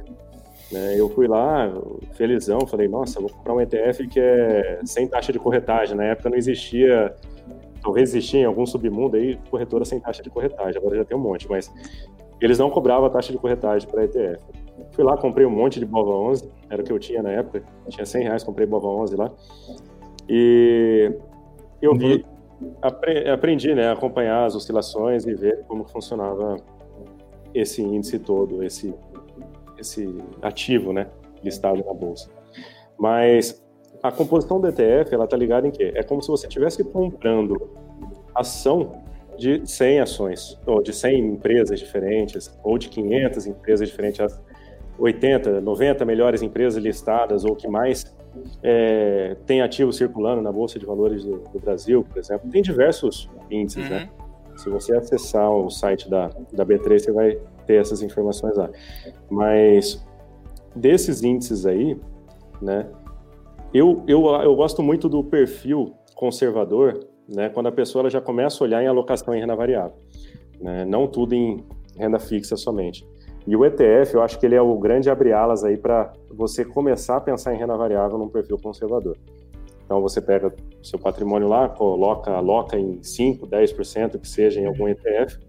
[SPEAKER 1] Né? Eu fui lá, felizão, falei, nossa, vou comprar um ETF que é sem taxa de corretagem. Na época não existia, talvez existia em algum submundo aí, corretora sem taxa de corretagem. Agora já tem um monte, mas eles não cobravam a taxa de corretagem para ETF. Fui lá, comprei um monte de Bova 11, era o que eu tinha na época, tinha 100 reais, comprei Bova 11 lá. E eu vi, aprendi né, a acompanhar as oscilações e ver como funcionava esse índice todo, esse, esse ativo né, listado na bolsa. Mas a composição do ETF, ela está ligada em quê? É como se você estivesse comprando ação de 100 ações, ou de 100 empresas diferentes, ou de 500 empresas diferentes, as 80, 90 melhores empresas listadas, ou que mais é, tem ativos circulando na Bolsa de Valores do, do Brasil, por exemplo. Tem diversos índices, né? uhum. né? Se você acessar o site da, da B3, você vai ter essas informações lá. Mas desses índices aí, né? Eu, eu, eu gosto muito do perfil conservador né, quando a pessoa já começa a olhar em alocação em renda variável, né, não tudo em renda fixa somente. E o ETF, eu acho que ele é o grande abre-alas aí para você começar a pensar em renda variável num perfil conservador. Então você pega seu patrimônio lá, coloca, aloca em 5, 10% que seja em algum ETF.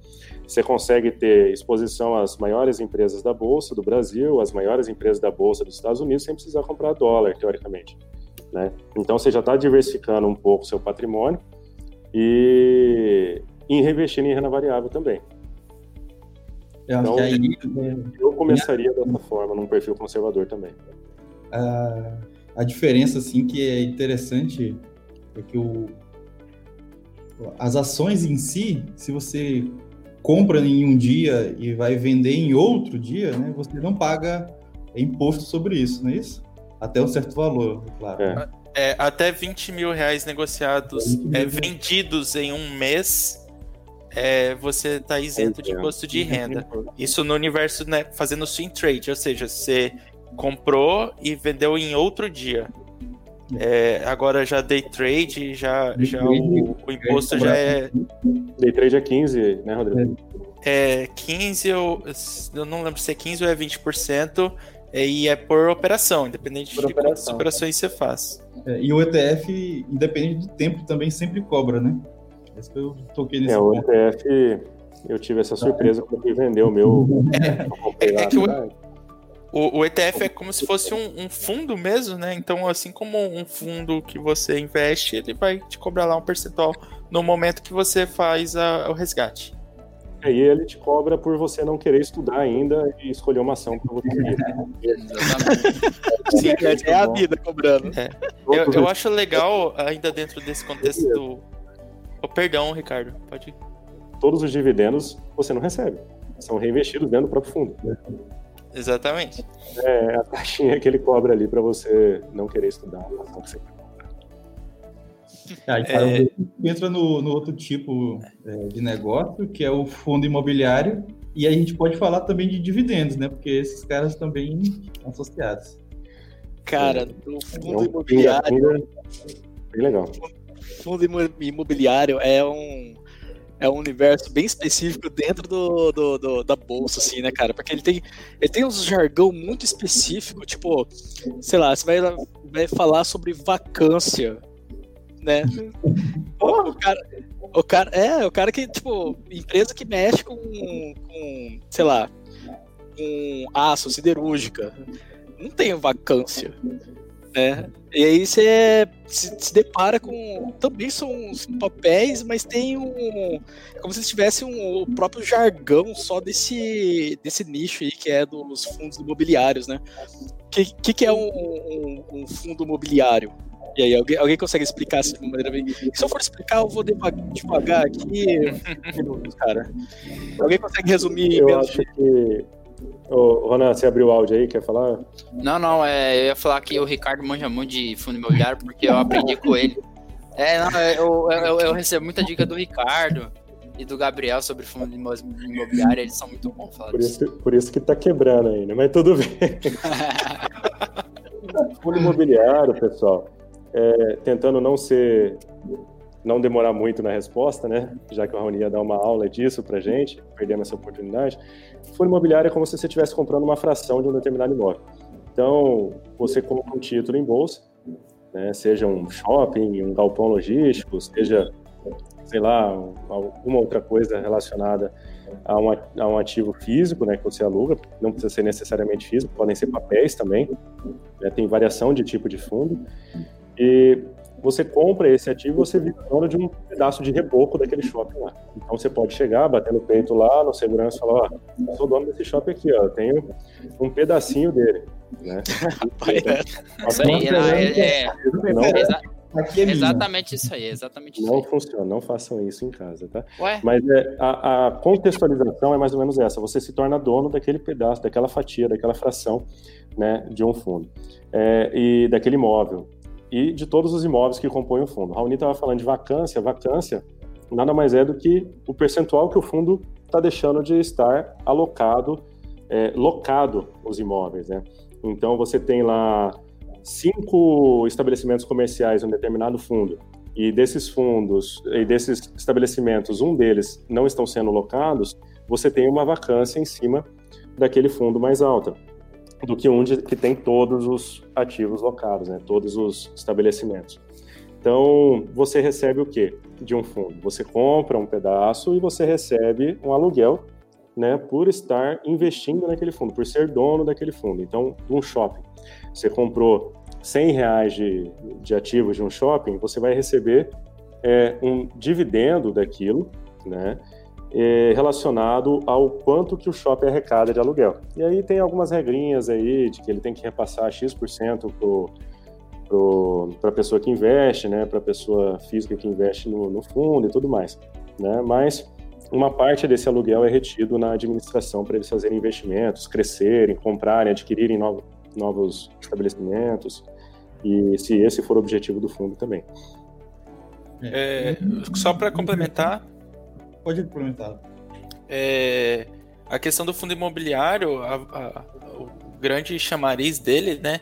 [SPEAKER 1] Você consegue ter exposição às maiores empresas da bolsa do Brasil, às maiores empresas da bolsa dos Estados Unidos, sem precisar comprar dólar, teoricamente. Né? Então você já está diversificando um pouco seu patrimônio e, e reinvestir em renda variável também.
[SPEAKER 6] Eu então, aí,
[SPEAKER 1] eu começaria dessa forma, num perfil conservador também.
[SPEAKER 6] A, a diferença, assim, que é interessante é que o, as ações em si, se você compra em um dia e vai vender em outro dia, né, você não paga imposto sobre isso, não é isso? Até um certo valor, claro. É.
[SPEAKER 2] É, até 20 mil reais negociados é, vendidos em um mês, é, você está isento de imposto de renda. Isso no universo, né, fazendo swing trade, ou seja, você comprou e vendeu em outro dia. É, agora já day trade, já, já o, o imposto já é.
[SPEAKER 1] Day trade é 15, né, Rodrigo?
[SPEAKER 2] É 15, eu, eu não lembro se é 15 ou é 20%. É, e é por operação, independente por de operação. quantas operações você faz.
[SPEAKER 6] É, e o ETF, independente do tempo, também sempre cobra, né? Esse que eu toquei nesse
[SPEAKER 1] É, ponto. o ETF, eu tive essa surpresa quando eu vendi o meu.
[SPEAKER 2] É, é, é que o, o, o, ETF é como se fosse um, um, fundo mesmo, né? Então, assim como um fundo que você investe, ele vai te cobrar lá um percentual no momento que você faz a, o resgate.
[SPEAKER 1] Aí ele te cobra por você não querer estudar ainda e escolher uma ação para você ir.
[SPEAKER 3] Sim, é, é a vida cobrando.
[SPEAKER 2] É. Eu, eu, acho legal, ainda dentro desse contexto do. Oh, perdão, Ricardo, pode ir.
[SPEAKER 1] Todos os dividendos você não recebe. São reinvestidos dentro do próprio fundo.
[SPEAKER 2] Exatamente.
[SPEAKER 1] É a taxinha que ele cobra ali para você não querer estudar a ação que você
[SPEAKER 6] Ah, então é... entra no, no, outro tipo é, de negócio, que é o fundo imobiliário, e a gente pode falar também de dividendos, né? Porque esses caras também estão associados.
[SPEAKER 3] Cara, no fundo é imobiliário.
[SPEAKER 1] Bem legal.
[SPEAKER 3] Fundo imobiliário é um é um universo bem específico dentro do, do, do, da bolsa, assim, né, cara? Porque ele tem, ele tem uns jargão muito específico, tipo, sei lá, você vai, vai falar sobre vacância, né? o, cara, o cara, é, o cara que, tipo, empresa que mexe com, com sei lá, com aço, siderúrgica, não tem vacância, né? E aí você se, se, depara com. Também são papéis, mas tem um. Como se tivesse um, o próprio jargão só desse, desse nicho aí, que é dos fundos imobiliários, né? O que, que, que, é um, um, um, fundo imobiliário? E aí, alguém, alguém consegue explicar assim de uma maneira bem. Se eu for explicar, eu vou devagar, devagar aqui. cara. Alguém consegue resumir?
[SPEAKER 1] Eu acho que Ô, Ronan, você abriu o áudio aí, quer falar?
[SPEAKER 4] Não, não, é, eu ia falar que o Ricardo manja muito de fundo imobiliário, porque eu aprendi com ele. É, não, eu, eu, eu, recebo muita dica do Ricardo e do Gabriel sobre fundo imobiliário, eles são muito bons falar
[SPEAKER 1] por isso, por isso que tá quebrando ainda, mas tudo bem. fundo imobiliário, pessoal, é, tentando não ser não demorar muito na resposta, né? Já que o Raoni ia dar uma aula disso pra gente, perdemos essa oportunidade. Fundo imobiliário é como se você estivesse comprando uma fração de um determinado imóvel. Então, você compra um título em bolsa, né? Seja um shopping, um galpão logístico, seja, sei lá, alguma outra coisa relacionada a um, a um ativo físico, né? Que você aluga. Não precisa ser necessariamente físico, podem ser papéis também. Né? Tem variação de tipo de fundo. E você compra esse ativo você vira dono de um pedaço de reboco daquele shopping lá. Então você pode chegar, bater no peito lá, no segurança e falar, ó, sou dono desse shopping aqui, ó, eu tenho um pedacinho dele, né?
[SPEAKER 4] isso aí, não, é, é, não, é, é exatamente isso aí, exatamente
[SPEAKER 1] Não
[SPEAKER 4] aí.
[SPEAKER 1] funciona, não façam isso em casa, tá? Ué? Mas é, a, a contextualização é mais ou menos essa, você se torna dono daquele pedaço, daquela fatia, daquela fração, né, de um fundo. É, e daquele imóvel e de todos os imóveis que compõem o fundo. Raoni estava falando de vacância. Vacância nada mais é do que o percentual que o fundo está deixando de estar alocado, é, locado os imóveis. Né? Então, você tem lá cinco estabelecimentos comerciais em um determinado fundo, e desses fundos e desses estabelecimentos, um deles não estão sendo locados, você tem uma vacância em cima daquele fundo mais alta do que um que tem todos os ativos locados, né? todos os estabelecimentos. Então, você recebe o que de um fundo? Você compra um pedaço e você recebe um aluguel né, por estar investindo naquele fundo, por ser dono daquele fundo. Então, um shopping, você comprou 100 reais de, de ativos de um shopping, você vai receber é, um dividendo daquilo, né? É, relacionado ao quanto que o shopping arrecada de aluguel. E aí tem algumas regrinhas aí de que ele tem que repassar X% para a pessoa que investe, né, para a pessoa física que investe no, no, fundo e tudo mais. Né? Mas uma parte desse aluguel é retido na administração para eles fazerem investimentos, crescerem, comprarem, adquirirem novos, novos estabelecimentos, e se esse for o objetivo do fundo também.
[SPEAKER 2] É, só para complementar,
[SPEAKER 6] Pode complementar.
[SPEAKER 2] É, a questão do fundo imobiliário, a, a, o grande chamariz dele, né?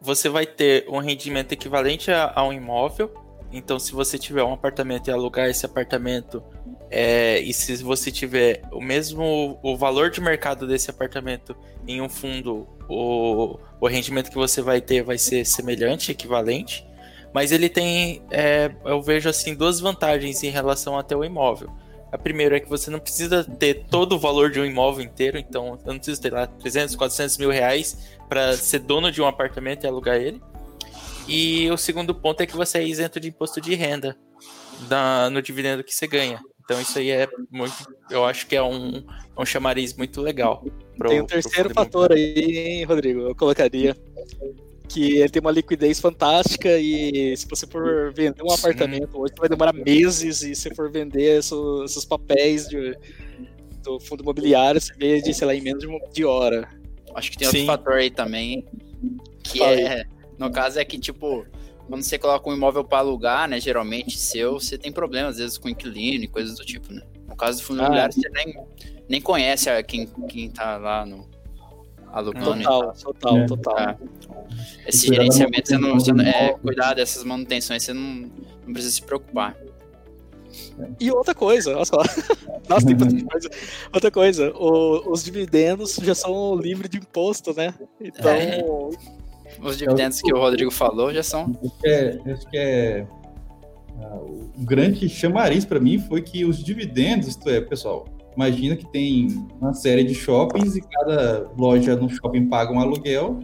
[SPEAKER 2] Você vai ter um rendimento equivalente a, a um imóvel. Então, se você tiver um apartamento e alugar esse apartamento, é, e se você tiver o mesmo o valor de mercado desse apartamento em um fundo, o, o rendimento que você vai ter vai ser semelhante, equivalente. Mas ele tem, é, eu vejo assim, duas vantagens em relação até o imóvel. A primeira é que você não precisa ter todo o valor de um imóvel inteiro, então eu não preciso ter lá 300, 400 mil reais para ser dono de um apartamento e alugar ele. E o segundo ponto é que você é isento de imposto de renda na, no dividendo que você ganha. Então isso aí é muito, eu acho que é um, um chamariz muito legal.
[SPEAKER 3] Pro, tem um terceiro fator aí, hein, Rodrigo? Eu colocaria que ele tem uma liquidez fantástica e se você for vender um apartamento hoje, vai demorar meses e se for vender esses papéis de, do fundo imobiliário, você vende, sei lá, em menos de, uma, de hora.
[SPEAKER 4] Acho que tem outro Sim. fator aí também, que Fala é, no caso é que, tipo, quando você coloca um imóvel para alugar, né, geralmente seu, você tem problemas às vezes com inquilino e coisas do tipo, né? No caso do fundo ah, imobiliário, você nem, nem conhece a quem, quem tá lá no alugando.
[SPEAKER 3] Total, total, é. total. É.
[SPEAKER 4] Esse gerenciamento, você não, você não, é, cuidar dessas manutenções, você não, não precisa se preocupar.
[SPEAKER 3] E outra coisa, olha só. Nossa, tem bastante coisa. Outra coisa, o, os dividendos já são livres de imposto, né? Então. É.
[SPEAKER 4] Os dividendos que o Rodrigo falou já são.
[SPEAKER 6] Acho que é. Acho que é ah, o grande chamariz para mim foi que os dividendos, isto é, pessoal, imagina que tem uma série de shoppings e cada loja no shopping paga um aluguel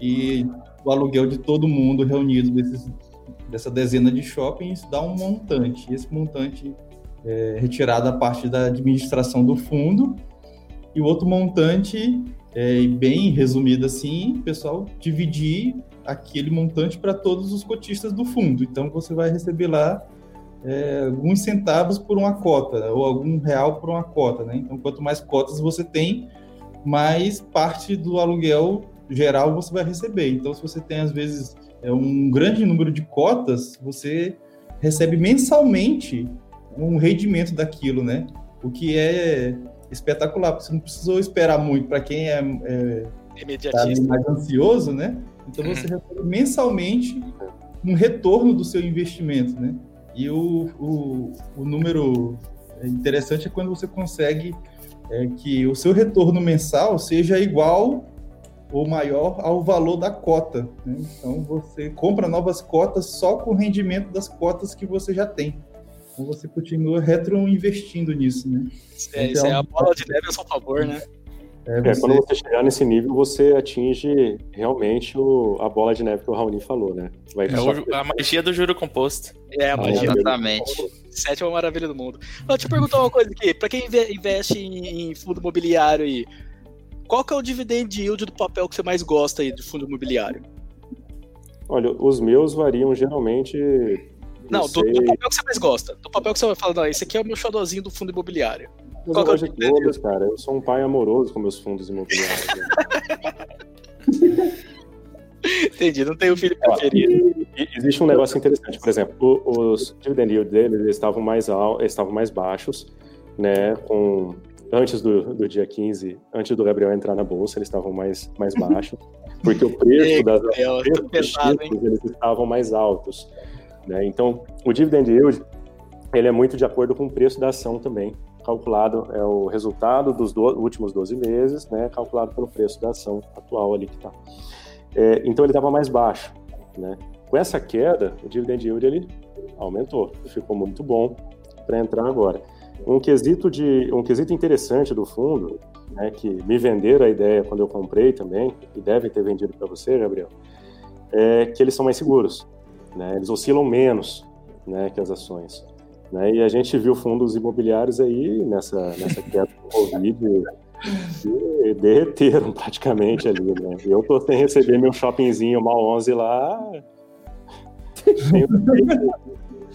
[SPEAKER 6] e o aluguel de todo mundo reunido desses dessa dezena de shoppings dá um montante. Esse montante é retirado a parte da administração do fundo e o outro montante, é, bem resumido assim, pessoal, dividir aquele montante para todos os cotistas do fundo. Então você vai receber lá é, alguns centavos por uma cota ou algum real por uma cota, né? Então quanto mais cotas você tem, mais parte do aluguel geral você vai receber. Então se você tem às vezes é um grande número de cotas, você recebe mensalmente um rendimento daquilo, né? O que é espetacular, porque você não precisou esperar muito para quem é, é tá mais ansioso, né? Então você uhum. recebe mensalmente um retorno do seu investimento, né? E o, o, o número interessante é quando você consegue é, que o seu retorno mensal seja igual ou maior ao valor da cota. Né? Então você compra novas cotas só com o rendimento das cotas que você já tem. Então você continua retroinvestindo nisso, né?
[SPEAKER 3] É, isso é a bola de neve a seu favor, né?
[SPEAKER 1] É, você... é, quando você chegar nesse nível, você atinge realmente o, a bola de neve que o Raoni falou, né?
[SPEAKER 2] Vai é o, a magia do juro composto.
[SPEAKER 3] É, a magia Exatamente. Sétima maravilha do mundo. Vou te perguntar uma coisa aqui. Para quem investe em, em fundo imobiliário aí, qual que é o dividend yield do papel que você mais gosta aí do fundo imobiliário?
[SPEAKER 1] Olha, os meus variam geralmente.
[SPEAKER 3] Não, do, do, papel que você mais gosta. Do papel que você vai falar, não, esse aqui é o meu xodózinho do fundo imobiliário.
[SPEAKER 1] Mas Qual o dividend todos, cara. Eu sou um pai amoroso com meus fundos imobiliários.
[SPEAKER 3] Entendi, não tenho filho preferido.
[SPEAKER 1] Existe um negócio interessante, por exemplo, os dividend yield deles estavam mais altos, estavam mais baixos, né, com antes do, do dia 15, antes do Gabriel entrar na bolsa, eles estavam mais, mais baixos, porque o preço das ações eles estavam mais altos. Né? Então, o dividend yield ele é muito de acordo com o preço da ação também, calculado é o resultado dos do, últimos 12 meses, né, calculado pelo preço da ação atual ali que está. É, então ele estava mais baixo, né? Com essa queda, o dividend yield ele aumentou, ficou muito bom para entrar agora. Um quesito, de, um quesito interessante do fundo, né, que me venderam a ideia quando eu comprei também, e devem ter vendido para você, Gabriel, é que eles são mais seguros. Né, eles oscilam menos né, que as ações. Né, e a gente viu fundos imobiliários aí nessa, nessa queda do Covid e derreteram praticamente ali. Né? Eu tô sem receber meu shoppingzinho mal 11 lá.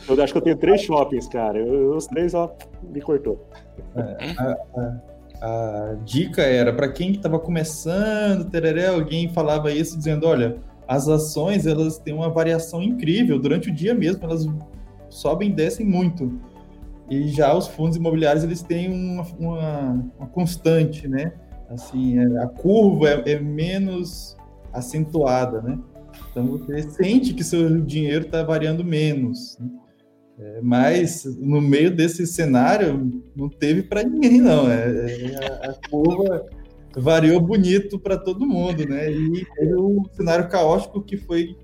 [SPEAKER 1] Eu acho que eu tenho três shoppings, cara. Eu, os três, ó, me cortou.
[SPEAKER 6] É, a, a, a, dica era para quem estava começando, tereré, alguém falava isso dizendo, olha, as ações elas têm uma variação incrível durante o dia mesmo, elas sobem e descem muito. E já os fundos imobiliários eles têm uma, uma, uma constante, né? Assim, é, a curva é, é menos acentuada, né? Então você sente que seu dinheiro está variando menos. Né? É, mas no meio desse cenário não teve para ninguém não. É, é, a, curva variou bonito para todo mundo, né? E teve um cenário caótico que foi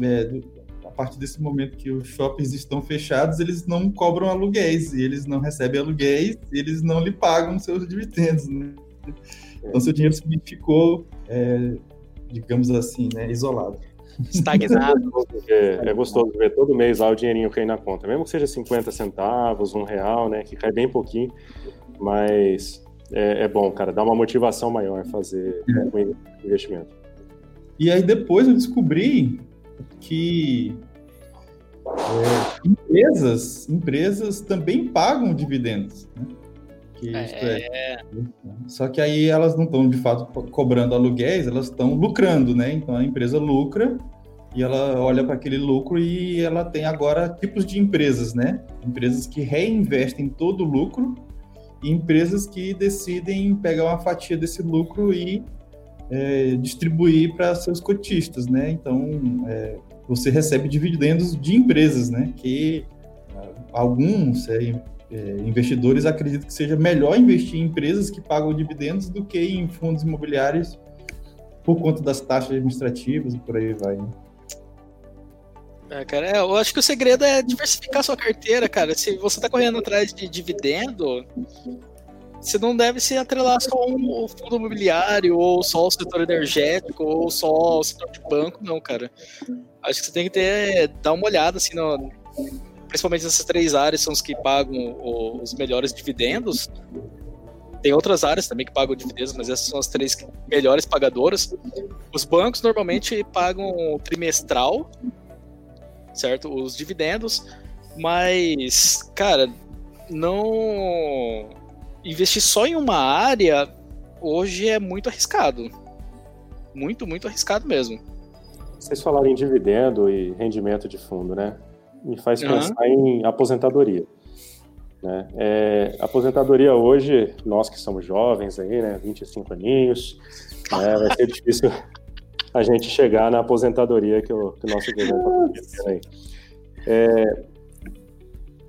[SPEAKER 6] é, a partir desse momento que os shoppings estão fechados, eles não cobram aluguéis e eles não recebem aluguéis, eles não lhe pagam seus dividendos, né? Então seu dinheiro ficou, é, digamos assim, né, isolado
[SPEAKER 3] estagnado.
[SPEAKER 1] É, é, gostoso ver todo mês lá o dinheirinho cair na conta, mesmo que seja 50 centavos, um real, né, que cai bem pouquinho, mas é, é bom, cara, dá uma motivação maior fazer o é. investimento.
[SPEAKER 6] E aí depois eu descobri que é, empresas, empresas também pagam dividendos. Né? É... é... Só que aí elas não estão de fato cobrando aluguéis, elas estão lucrando, né? Então a empresa lucra e ela olha para aquele lucro e ela tem agora tipos de empresas, né? Empresas que reinvestem todo o lucro e empresas que decidem pegar uma fatia desse lucro e é, distribuir para seus cotistas, né? Então, é, você recebe dividendos de empresas, né? Que alguns é, é, investidores acreditam que seja melhor investir em empresas que pagam dividendos do que em fundos imobiliários por conta das taxas administrativas e por aí vai. Né?
[SPEAKER 3] É, cara, é, eu acho que o segredo é diversificar sua carteira, cara. Se você está correndo atrás de dividendo, você não deve se atrelar só um, o fundo imobiliário, ou só o setor energético, ou só o setor de banco, não, cara. Acho que você tem que ter, dar uma olhada, assim, no, principalmente essas três áreas são os que pagam os melhores dividendos. Tem outras áreas também que pagam dividendos, mas essas são as três melhores pagadoras. Os bancos normalmente pagam trimestral, certo? Os dividendos, mas, cara, não investir só em uma área hoje é muito arriscado. Muito, muito arriscado mesmo.
[SPEAKER 1] Vocês falaram em dividendo e rendimento de fundo, né? Me faz pensar uhum. em aposentadoria. Né? É, aposentadoria hoje, nós que somos jovens aí, né, 25 aninhos, né, vai ser difícil a gente chegar na aposentadoria que o, que o nosso governo está aí. É,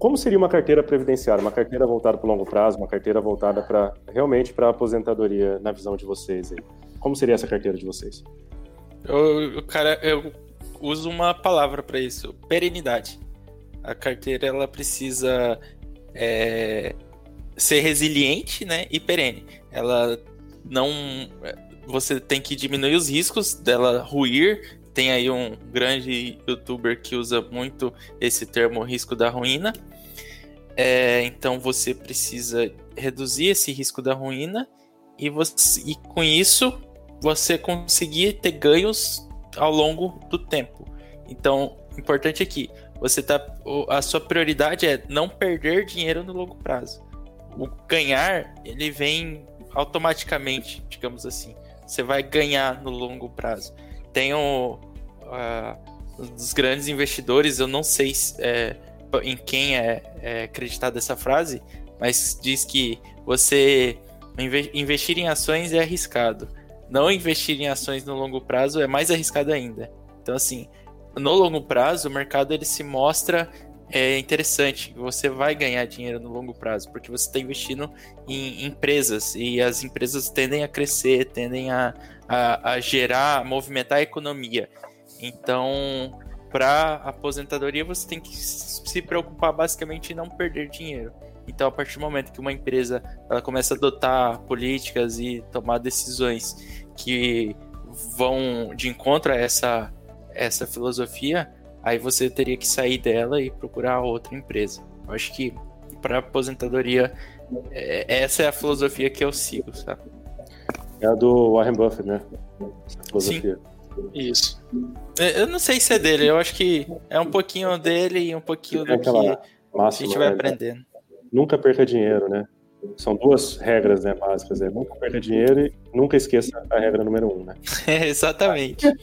[SPEAKER 1] como seria uma carteira previdenciária, uma carteira voltada para o longo prazo, uma carteira voltada para realmente para a aposentadoria na visão de vocês aí? Como seria essa carteira de vocês?
[SPEAKER 2] Eu, cara, eu uso uma palavra para isso: perenidade. A carteira ela precisa é, ser resiliente, né, e perene. Ela não, você tem que diminuir os riscos dela ruir. Tem aí um grande youtuber que usa muito esse termo risco da ruína. É, então você precisa reduzir esse risco da ruína e, você, e com isso você conseguir ter ganhos ao longo do tempo. Então, importante aqui, você tá a sua prioridade é não perder dinheiro no longo prazo. O ganhar, ele vem automaticamente, digamos assim. Você vai ganhar no longo prazo. Tem um, uh, um dos grandes investidores, eu não sei é, em quem é, é acreditado essa frase, mas diz que você investir em ações é arriscado. Não investir em ações no longo prazo é mais arriscado ainda. Então, assim, no longo prazo, o mercado ele se mostra é, interessante. Você vai ganhar dinheiro no longo prazo, porque você está investindo em empresas e as empresas tendem a crescer, tendem a, a, a gerar, a movimentar a economia. Então, para aposentadoria, você tem que se preocupar basicamente em não perder dinheiro. Então, a partir do momento que uma empresa ela começa a adotar políticas e tomar decisões que vão de encontro a essa essa filosofia, aí você teria que sair dela e procurar outra empresa. Eu acho que para aposentadoria, é, essa é a filosofia que eu sigo, sabe?
[SPEAKER 1] É a do Warren Buffett, né?
[SPEAKER 2] Essa filosofia. Sim. Isso. Eu não sei se é dele, eu acho que é um pouquinho dele e um pouquinho é do que a gente vai né? aprendendo.
[SPEAKER 1] Nunca perca dinheiro, né? São duas regras né, básicas. É nunca perca dinheiro e nunca esqueça a regra número um, né?
[SPEAKER 2] É, exatamente. É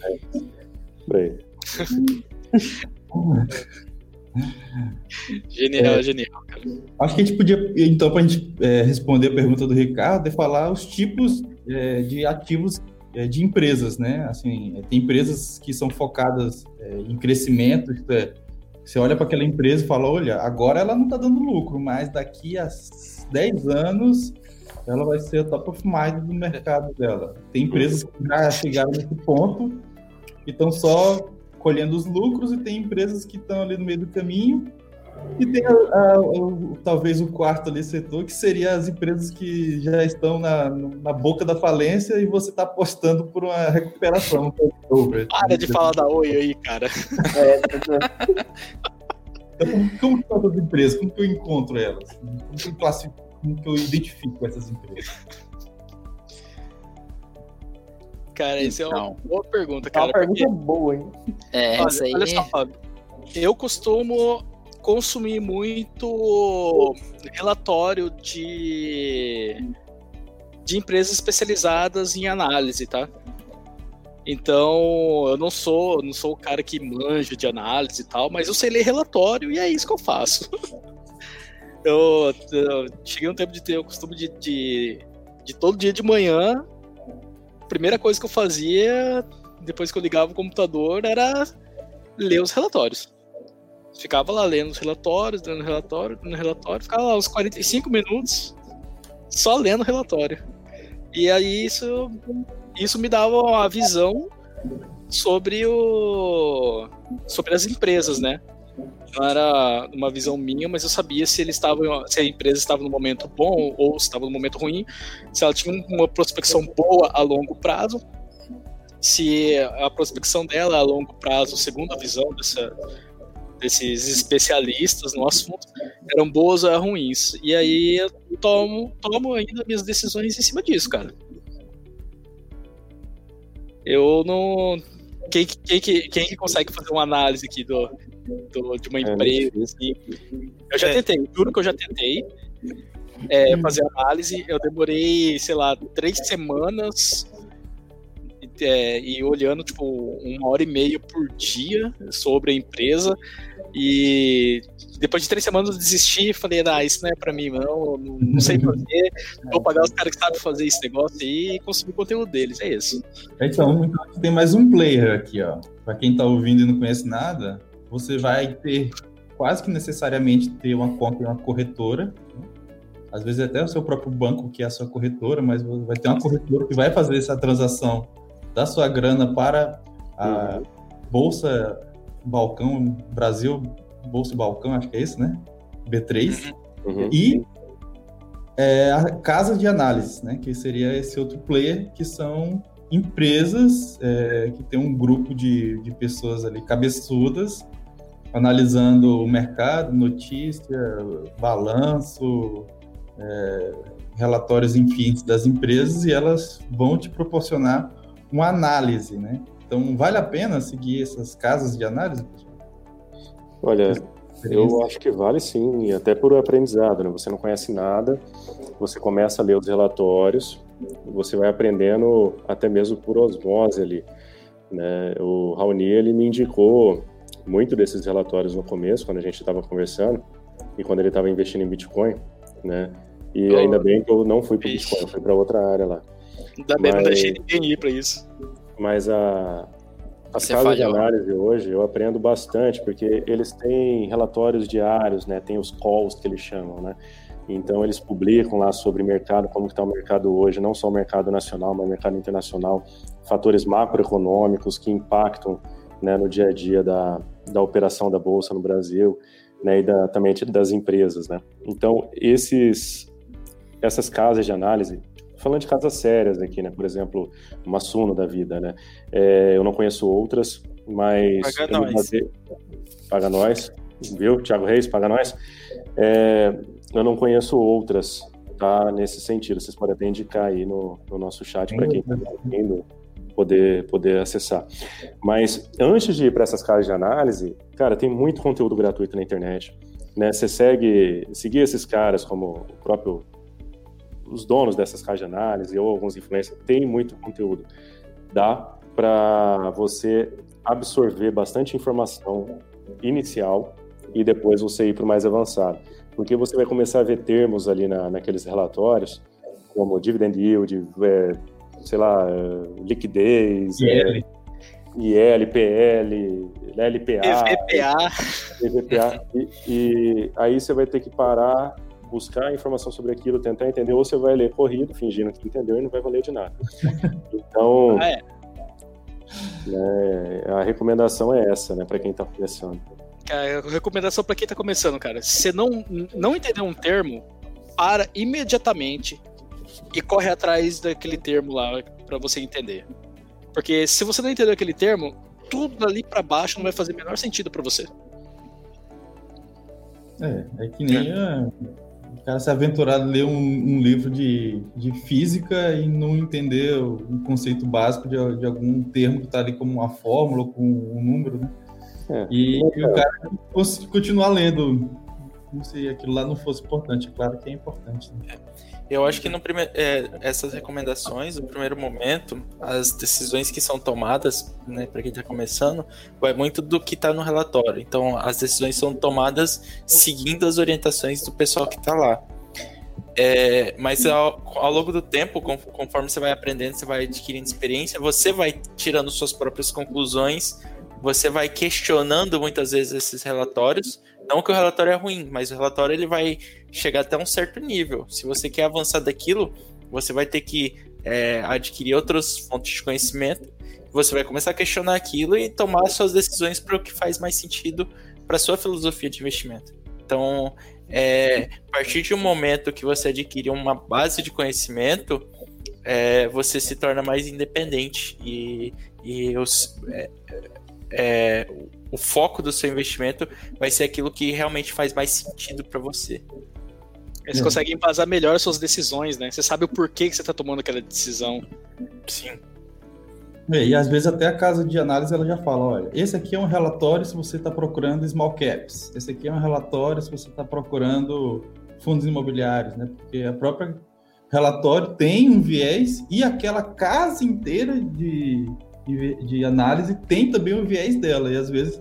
[SPEAKER 1] aí.
[SPEAKER 3] genial, é, genial, cara.
[SPEAKER 6] Acho que a gente podia, então, para a gente é, responder a pergunta do Ricardo, é falar os tipos é, de ativos é, de empresas, né? Assim, tem empresas que são focadas é, em crescimento, é, você olha para aquela empresa e fala, olha, agora ela não está dando lucro, mas daqui a 10 anos ela vai ser a top of mind do mercado dela. Tem empresas que já chegaram nesse ponto que estão só colhendo os lucros e tem empresas que estão ali no meio do caminho e tem a, a, a, talvez o quarto ali setor que seria as empresas que já estão na, na boca da falência e você está apostando por uma recuperação.
[SPEAKER 3] Para de falar da Oi aí, cara. É,
[SPEAKER 6] então, como que são essas empresas? Como que eu encontro elas? Como que eu, classifico, como que eu identifico essas empresas?
[SPEAKER 3] Cara, isso então, é uma boa pergunta, cara.
[SPEAKER 5] É uma pergunta porque... boa, hein?
[SPEAKER 4] É, olha, aí... olha só, Fábio.
[SPEAKER 3] Eu costumo consumir muito relatório de, de empresas especializadas em análise, tá? Então, eu não sou, não sou o cara que manja de análise e tal, mas eu sei ler relatório e é isso que eu faço. eu, eu, cheguei um tempo de ter o costume de, de, de, todo dia de manhã, a primeira coisa que eu fazia, depois que eu ligava o computador, era ler os relatórios. Ficava lá lendo os relatórios, lendo relatório, lendo relatório, ficava lá uns 45 minutos só lendo relatório. E aí isso, isso me dava a visão sobre o sobre as empresas, né? Não era uma visão minha, mas eu sabia se eles estavam, se a empresa estava no momento bom ou se estava no momento ruim, se ela tinha uma prospecção boa a longo prazo, se a prospecção dela a longo prazo, segundo a visão dessa, desses especialistas no assunto, eram boas ou ruins. E aí eu tomo, tomo ainda minhas decisões em cima disso, cara. Eu não. Quem, quem, quem, quem consegue fazer uma análise aqui do, do de uma é, empresa? Assim? Eu já tentei, juro que eu já tentei é, fazer análise. Eu demorei, sei lá, três semanas é, e olhando tipo uma hora e meia por dia sobre a empresa e depois de três semanas eu desisti e falei, ah, isso não é pra mim, não, não sei fazer, vou pagar os caras que sabem fazer esse negócio aí e consumir o conteúdo deles, é isso.
[SPEAKER 6] Então, então tem mais um player aqui, ó. Pra quem tá ouvindo e não conhece nada, você vai ter quase que necessariamente ter uma conta em uma corretora, às vezes até o seu próprio banco que é a sua corretora, mas vai ter uma corretora que vai fazer essa transação da sua grana para a uhum. bolsa Balcão Brasil Bolsa Balcão, acho que é isso, né? B3. Uhum. E é, a casa de análise, né? Que seria esse outro player, que são empresas é, que tem um grupo de, de pessoas ali cabeçudas analisando o mercado, notícia, balanço, é, relatórios, enfim, das empresas e elas vão te proporcionar uma análise, né? Então, vale a pena seguir essas casas de análise, pessoal?
[SPEAKER 1] Olha, eu acho que vale sim, até por aprendizado, né? Você não conhece nada, você começa a ler os relatórios, você vai aprendendo até mesmo por osmose ali, né? O Raoni, ele me indicou muito desses relatórios no começo, quando a gente estava conversando, e quando ele estava investindo em Bitcoin, né? E oh, ainda bem que eu não fui para Bitcoin, eu fui para outra área lá.
[SPEAKER 3] Ainda bem, Mas... não deixei ninguém ir para isso.
[SPEAKER 1] Mas a, as Você casas de análise hoje eu aprendo bastante, porque eles têm relatórios diários, né? Tem os calls que eles chamam, né? Então eles publicam lá sobre mercado, como está o mercado hoje, não só o mercado nacional, mas o mercado internacional, fatores macroeconômicos que impactam né, no dia a dia da, da operação da bolsa no Brasil, né, e da, também das empresas, né? Então esses essas casas de análise falando de casas sérias aqui, né? Por exemplo, uma Suno da vida, né? É, eu não conheço outras, mas...
[SPEAKER 2] Paga nós. Fazer...
[SPEAKER 1] Paga nós, viu? Thiago Reis, paga nós. É, eu não conheço outras, tá? Nesse sentido. Vocês podem até indicar aí no, no nosso chat para quem está ouvindo poder, poder acessar. Mas antes de ir para essas casas de análise, cara, tem muito conteúdo gratuito na internet. Né? Você segue, seguir esses caras como o próprio os donos dessas caixas de análise ou alguns influencers têm muito conteúdo. Dá para você absorver bastante informação inicial e depois você ir para o mais avançado. Porque você vai começar a ver termos ali na, naqueles relatórios, como dividend yield, é, sei lá, liquidez, IL, é, IL PL, LPA,
[SPEAKER 3] EVPA,
[SPEAKER 1] EVPA e, e aí você vai ter que parar buscar informação sobre aquilo, tentar entender, ou você vai ler corrido, fingindo que entendeu e não vai valer de nada. Então, ah, é. né, a recomendação é essa, né, para quem está começando.
[SPEAKER 3] A recomendação para quem está começando, cara, se você não, não entender um termo, para imediatamente e corre atrás daquele termo lá para você entender. Porque se você não entender aquele termo, tudo ali para baixo não vai fazer o menor sentido para você.
[SPEAKER 6] É, é que nem a, o cara se aventurar a ler um, um, livro de, de física e não entender o, conceito básico de, de algum termo que está ali como uma fórmula, com um número, né? É, e, é, e, o cara continuar lendo como se aquilo lá não fosse importante. Claro que é importante. Né?
[SPEAKER 2] Eu acho que no primeiro, é, essas recomendações, no primeiro momento, as decisões que são tomadas, né, para quem está começando, vai muito do que está no relatório. Então, as decisões são tomadas seguindo as orientações do pessoal que está lá. É, mas ao, ao, longo do tempo, conforme você vai aprendendo, você vai adquirindo experiência, você vai tirando suas próprias conclusões, você vai questionando muitas vezes esses relatórios não que o relatório é ruim, mas o relatório ele vai chegar até um certo nível. Se você quer avançar daquilo, você vai ter que é, adquirir outras fontes de conhecimento. Você vai começar a questionar aquilo e tomar suas decisões para o que faz mais sentido para sua filosofia de investimento. Então, é, a partir de um momento que você adquire uma base de conhecimento, é, você se torna mais independente e, e os, é, é, o foco do seu investimento vai ser aquilo que realmente faz mais sentido para você.
[SPEAKER 3] Você é. consegue embasar melhor as suas decisões, né? Você sabe o porquê que você está tomando aquela decisão.
[SPEAKER 2] Sim.
[SPEAKER 6] É, e às vezes até a casa de análise ela já fala, olha, esse aqui é um relatório se você está procurando small caps, esse aqui é um relatório se você está procurando fundos imobiliários, né? Porque a própria relatório tem um viés e aquela casa inteira de de análise tem também o viés dela. E às vezes,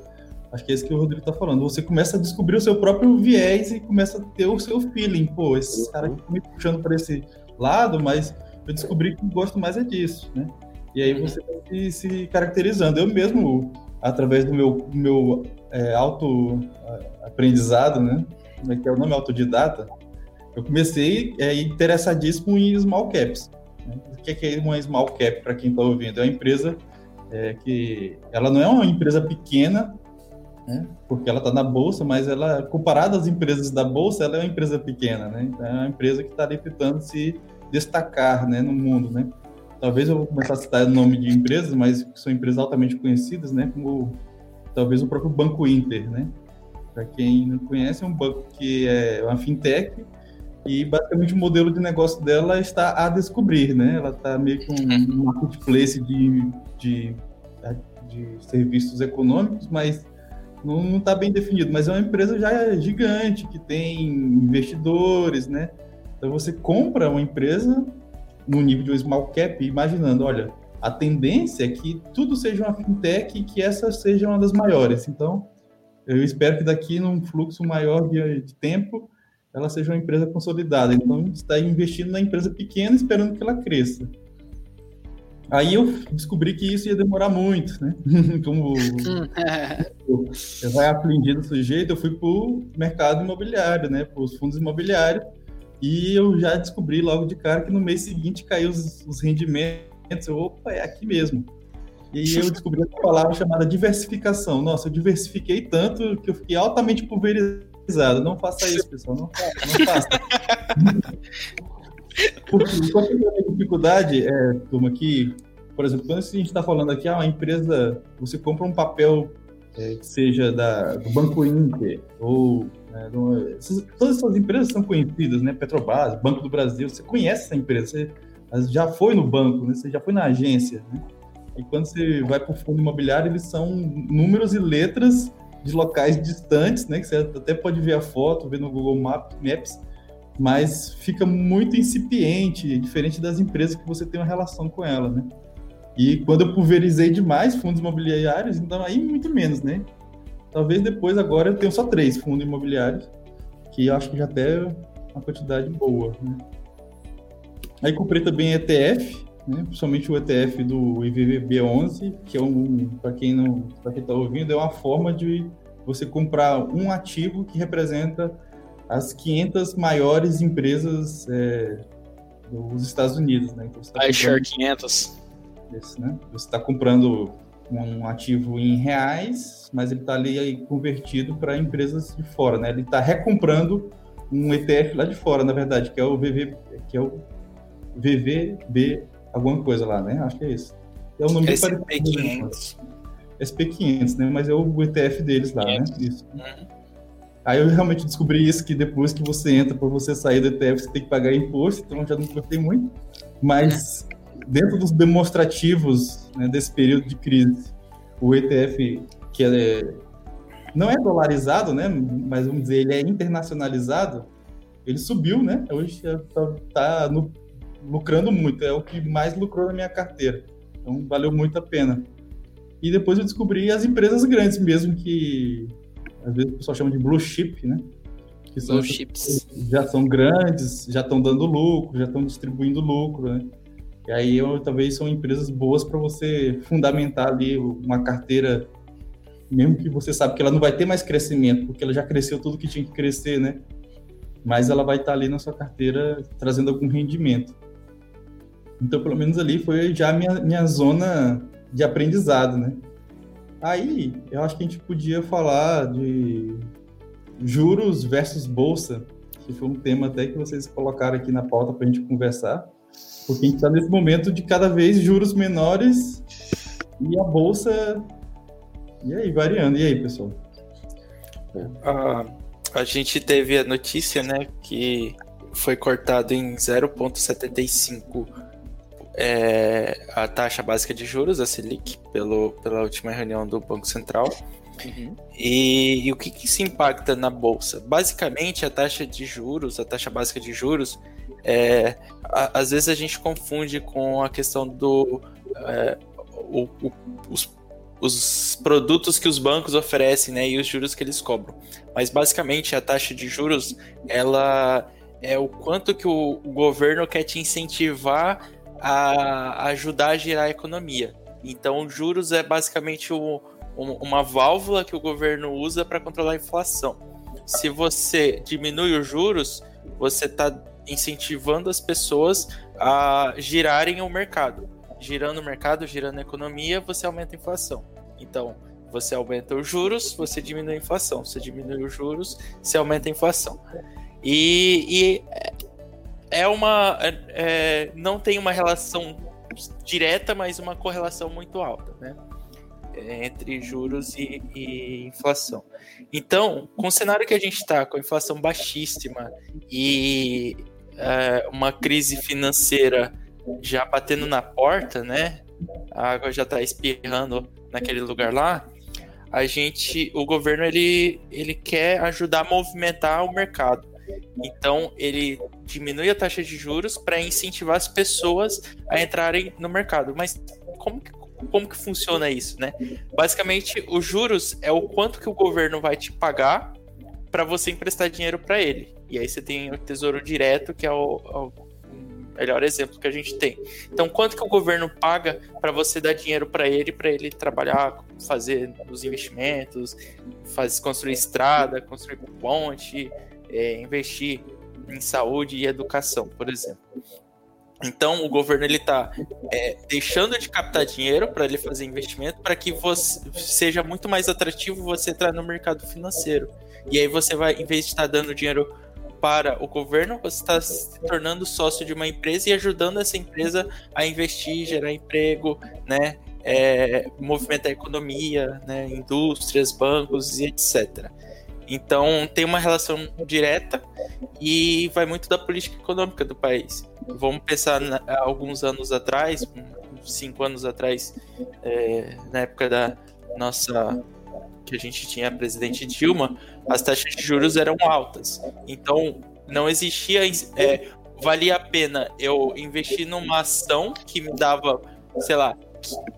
[SPEAKER 6] acho que é isso que o Rodrigo está falando, você começa a descobrir o seu próprio viés e começa a ter o seu feeling. Pô, esses uhum. caras estão me puxando para esse lado, mas eu descobri que gosto mais é disso, né? E aí você vai se, se caracterizando. Eu mesmo, através do meu, meu é, auto-aprendizado, né? Como é que é o nome? Autodidata. Eu comecei é, interessadíssimo em small caps. Né? O que é, é uma small cap, para quem está ouvindo? É uma empresa é que ela não é uma empresa pequena, né, porque ela está na bolsa, mas ela, comparada às empresas da bolsa, ela é uma empresa pequena, né? Então é uma empresa que está ali tentando se destacar, né, no mundo, né? Talvez eu vou começar a citar o nome de empresas, mas são empresas altamente conhecidas, né? Como talvez o próprio Banco Inter, né? Para quem não conhece, é um banco que é uma fintech e basicamente o modelo de negócio dela está a descobrir, né? Ela está meio que um marketplace de, de, de serviços econômicos, mas não está bem definido. Mas é uma empresa já gigante, que tem investidores, né? Então você compra uma empresa no nível de um small cap, imaginando, olha, a tendência é que tudo seja uma fintech e que essa seja uma das maiores. Então, eu espero que daqui num fluxo maior de, de tempo ela seja uma empresa consolidada. Então, está investindo na empresa pequena esperando que ela cresça. Aí eu descobri que isso ia demorar muito, né? Como eu vai aprendido desse jeito, eu fui para o mercado imobiliário, né? Para os fundos imobiliários. E eu já descobri logo de cara que no mês seguinte caiu os, os rendimentos. Eu, opa, é aqui mesmo. E eu descobri uma palavra chamada diversificação. Nossa, eu diversifiquei tanto que eu fiquei altamente pulverizado risada. Não faça isso, pessoal. Não, não faça. Porque qual é a dificuldade, é, turma, que, por exemplo, quando a gente está falando aqui, ah, uma empresa, você compra um papel é, que seja da, do Banco Inter, ou né, do, essas, todas essas empresas são conhecidas, né? Petrobras, Banco do Brasil, você conhece essa empresa, você já foi no banco, né? você já foi na agência, né? E quando você vai para o fundo imobiliário, eles são números e letras de locais distantes, né? Que você até pode ver a foto, ver no Google Maps, mas fica muito incipiente, diferente das empresas que você tem uma relação com ela, né? E quando eu pulverizei demais fundos imobiliários, então aí muito menos, né? Talvez depois agora eu tenho só três fundos imobiliários, que eu acho que já até é uma quantidade boa, né? Aí comprei também ETF, né? principalmente o ETF do IVVB11, que é um, para quem não, para quem está ouvindo, é uma forma de você comprar um ativo que representa as 500 maiores empresas é, dos Estados Unidos, né?
[SPEAKER 3] Então, tá iShare 500.
[SPEAKER 6] Isso, né? Você está comprando um ativo em reais, mas ele está ali convertido para empresas de fora, né? Ele está recomprando um ETF lá de fora, na verdade, que é o VV, que é o VVB alguma coisa lá, né? Acho que é isso. É o nome
[SPEAKER 2] SP500.
[SPEAKER 6] SP500, né? Mas é o ETF deles lá, 500. né? Isso. Uhum. Aí eu realmente descobri isso, que depois que você entra, para você sair do ETF, você tem que pagar imposto, então já não gostei muito. Mas dentro dos demonstrativos né, desse período de crise, o ETF, que é, não é dolarizado, né? Mas vamos dizer, ele é internacionalizado, ele subiu, né? Hoje está tá no, lucrando muito, é o que mais lucrou na minha carteira. Então valeu muito a pena. E depois eu descobri as empresas grandes mesmo, que às vezes o pessoal chama de blue chip, né?
[SPEAKER 4] Que blue chips.
[SPEAKER 6] Já são grandes, já estão dando lucro, já estão distribuindo lucro, né? E aí eu, talvez são empresas boas para você fundamentar ali uma carteira, mesmo que você sabe que ela não vai ter mais crescimento, porque ela já cresceu tudo que tinha que crescer, né? Mas ela vai estar ali na sua carteira trazendo algum rendimento. Então, pelo menos ali foi já a minha, minha zona de aprendizado, né? Aí, eu acho que a gente podia falar de juros versus bolsa, que foi um tema até que vocês colocaram aqui na pauta para a gente conversar, porque a gente está nesse momento de cada vez juros menores e a bolsa. E aí, variando. E aí, pessoal?
[SPEAKER 2] Ah, a gente teve a notícia, né, que foi cortado em 0,75 é, a taxa básica de juros, a Selic, pelo, pela última reunião do Banco Central. Uhum. E, e, o que, que isso impacta na bolsa? Basicamente, a taxa de juros, a taxa básica de juros, é, a, às vezes a gente confunde com a questão do é, o, o, os, os, produtos que os bancos oferecem, né, e os juros que eles cobram. Mas basicamente a taxa de juros, ela é o quanto que o, o governo quer te incentivar a ajudar a girar a economia. Então, juros é basicamente o, uma válvula que o governo usa para controlar a inflação. Se você diminui os juros, você está incentivando as pessoas a girarem o mercado. Girando o mercado, girando a economia, você aumenta a inflação. Então, você aumenta os juros, você diminui a inflação. Você diminui os juros, você aumenta a inflação. E, e é uma. É, é, não tem uma relação direta, mas uma correlação muito alta, né? É, entre juros e, e, inflação. Então, com o cenário que a gente está, com a inflação baixíssima e é, uma crise financeira já batendo na porta, né? A água já está espirrando naquele lugar lá. A gente, o governo ele, ele quer ajudar a movimentar o mercado. Então, ele diminui a taxa de juros para incentivar as pessoas a entrarem no mercado. Mas como que, como que funciona isso, né? Basicamente, os juros é o quanto que o governo vai te pagar para você emprestar dinheiro para ele. E aí você tem o Tesouro Direto, que é o, é o melhor exemplo que a gente tem. Então, quanto que o governo paga para você dar dinheiro para ele, para ele trabalhar, fazer os investimentos, fazer construir estrada, construir ponte, é, investir em saúde e educação, por exemplo. Então, o governo ele está é, deixando de captar dinheiro para ele fazer investimento para que você seja muito mais atrativo você entrar no mercado financeiro. E aí você vai, em vez de estar dando dinheiro para o governo, você está se tornando sócio de uma empresa e ajudando essa empresa a investir, gerar emprego, né, é, movimentar a economia, né, indústrias, bancos e etc. Então tem uma relação direta e vai muito da política econômica do país. Vamos pensar na, alguns anos atrás, cinco anos atrás, é, na época da nossa que a gente tinha a presidente Dilma, as taxas de juros eram altas. Então não existia é, valia a pena eu investir numa ação que me dava, sei lá,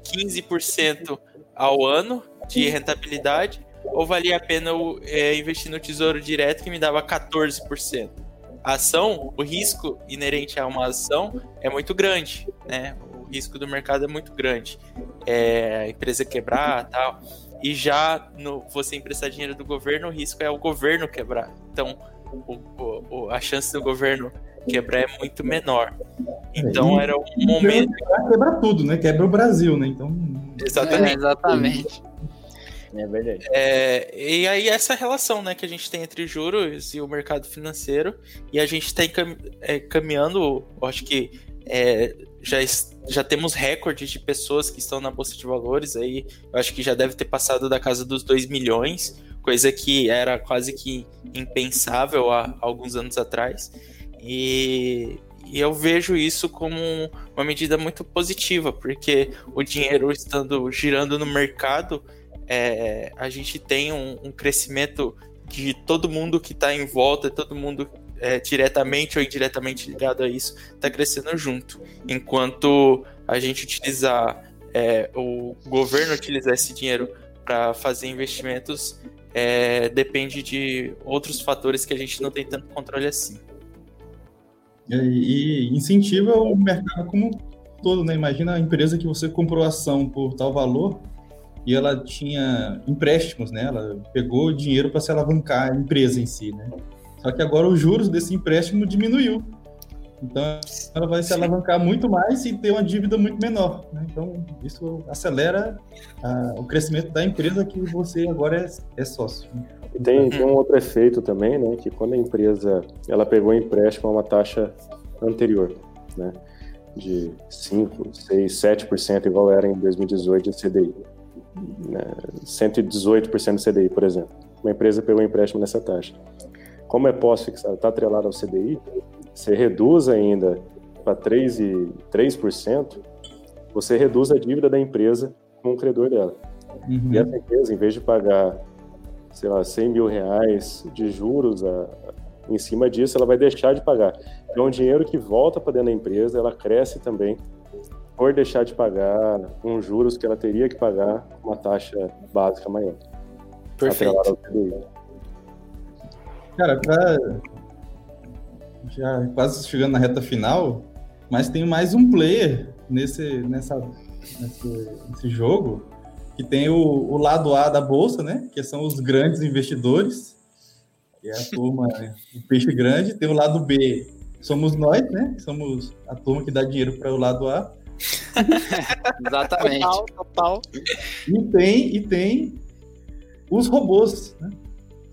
[SPEAKER 2] 15% ao ano de rentabilidade ou valia a pena eu é, investir no tesouro direto que me dava 14%? A ação, o risco inerente a uma ação é muito grande, né? O risco do mercado é muito grande. É, a empresa quebrar tal. E já no, você emprestar dinheiro do governo, o risco é o governo quebrar. Então, o, o, a chance do governo quebrar é muito menor. Então é, era um momento.
[SPEAKER 6] Quebra tudo, né? Quebra o Brasil, né? Então.
[SPEAKER 2] Exatamente.
[SPEAKER 4] É, exatamente.
[SPEAKER 5] É verdade.
[SPEAKER 2] É, e aí essa relação né, que a gente tem entre juros e o mercado financeiro, e a gente está é, caminhando, acho que é, já, já temos recordes de pessoas que estão na Bolsa de Valores, aí eu acho que já deve ter passado da casa dos 2 milhões, coisa que era quase que impensável há alguns anos atrás. E, e eu vejo isso como uma medida muito positiva, porque o dinheiro estando girando no mercado é, a gente tem um, um, crescimento de todo mundo que está em volta, todo mundo é, diretamente ou indiretamente ligado a isso, está crescendo junto. Enquanto a gente utilizar, é, o governo utilizar esse dinheiro para fazer investimentos, é, depende de outros fatores que a gente não tem tanto controle assim.
[SPEAKER 6] E, e incentiva o mercado como todo, né? Imagina a empresa que você comprou ação por tal valor e ela tinha empréstimos, né? Ela pegou dinheiro para se alavancar a empresa em si, né? Só que agora os juros desse empréstimo diminuiu. Então ela vai se alavancar muito mais e ter uma dívida muito menor. Né? Então isso acelera a, o crescimento da empresa que você agora é, é sócio. Né?
[SPEAKER 1] E tem, tem um outro efeito também, né? Que quando a empresa ela pegou empréstimo a uma taxa anterior, né? De 5, 6, 7%, igual era em 2018 de CDI. Né? 118% de CDI, por exemplo. Uma empresa pegou empréstimo nessa taxa. Como é pós-fixado, está atrelado ao CDI, você reduz ainda para 3%, e 3%, você reduz a dívida da empresa com o credor dela. Uhum. E essa empresa, em vez de pagar, sei lá, 100 mil reais de juros a, em cima disso, ela vai deixar de pagar. Então, o dinheiro que volta para dentro da empresa, ela cresce também por deixar de pagar um juros que ela teria que pagar uma taxa básica maior.
[SPEAKER 2] Perfeito.
[SPEAKER 6] Cara, pra... já quase chegando na reta final, mas tem mais um player nesse, nessa, nesse, nesse jogo que tem o, o, lado A da bolsa, né? Que são os grandes investidores, que é a turma, o peixe grande. Tem o lado B, somos nós, né? Somos a turma que dá dinheiro para o lado A.
[SPEAKER 4] Exatamente. Total,
[SPEAKER 6] total. E tem, e tem os robôs, né?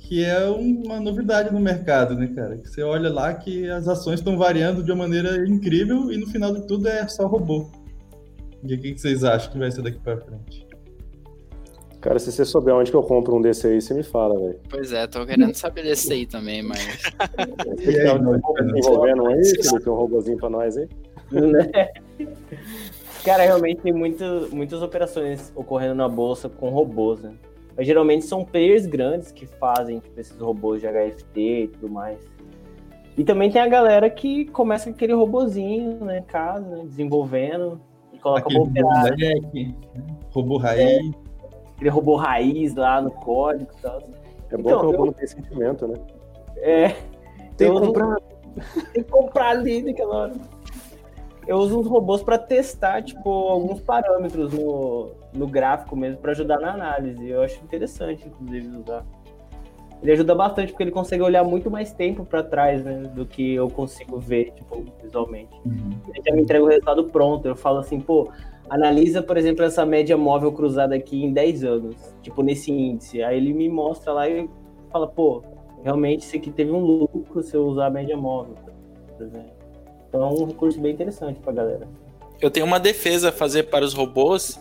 [SPEAKER 6] que é uma novidade no mercado, né, cara? Que você olha lá que as ações estão variando de uma maneira incrível e no final de tudo é só robô. E o que vocês acham que vai ser daqui para frente?
[SPEAKER 1] Cara, se você souber onde que eu compro um desse aí, você me fala, velho.
[SPEAKER 4] Pois é, tô querendo saber desse aí também, mas.
[SPEAKER 1] Você um envolvendo aí, Felipe? Um robôzinho pra nós aí? Né?
[SPEAKER 5] Cara, realmente tem muito, muitas operações ocorrendo na bolsa com robôs, né? Mas geralmente são players grandes que fazem tipo, esses robôs de HFT e tudo mais. E também tem a galera que começa com aquele robozinho, né, em casa, né, desenvolvendo, e coloca
[SPEAKER 6] aquele robô moleque, robô raiz. É,
[SPEAKER 5] aquele robô raiz lá no código e tal.
[SPEAKER 1] É bom então, que o robô eu... não tem sentimento, né?
[SPEAKER 5] É. Tem que comprar. tem que comprar ali naquela hora eu uso uns robôs para testar, tipo, alguns parâmetros no, no gráfico mesmo, para ajudar na análise. Eu acho interessante, inclusive, usar. Ele ajuda bastante porque ele consegue olhar muito mais tempo para trás, né, do que eu consigo ver, tipo, visualmente. Uhum. Ele já me entrega o resultado pronto. Eu falo assim, pô, analisa, por exemplo, essa média móvel cruzada aqui em 10 anos, tipo, nesse índice. Aí ele me mostra lá e fala, pô, realmente isso aqui teve um lucro se eu usar a média móvel, por exemplo. Então é um recurso bem interessante pra galera.
[SPEAKER 2] Eu tenho uma defesa a fazer para os robôs,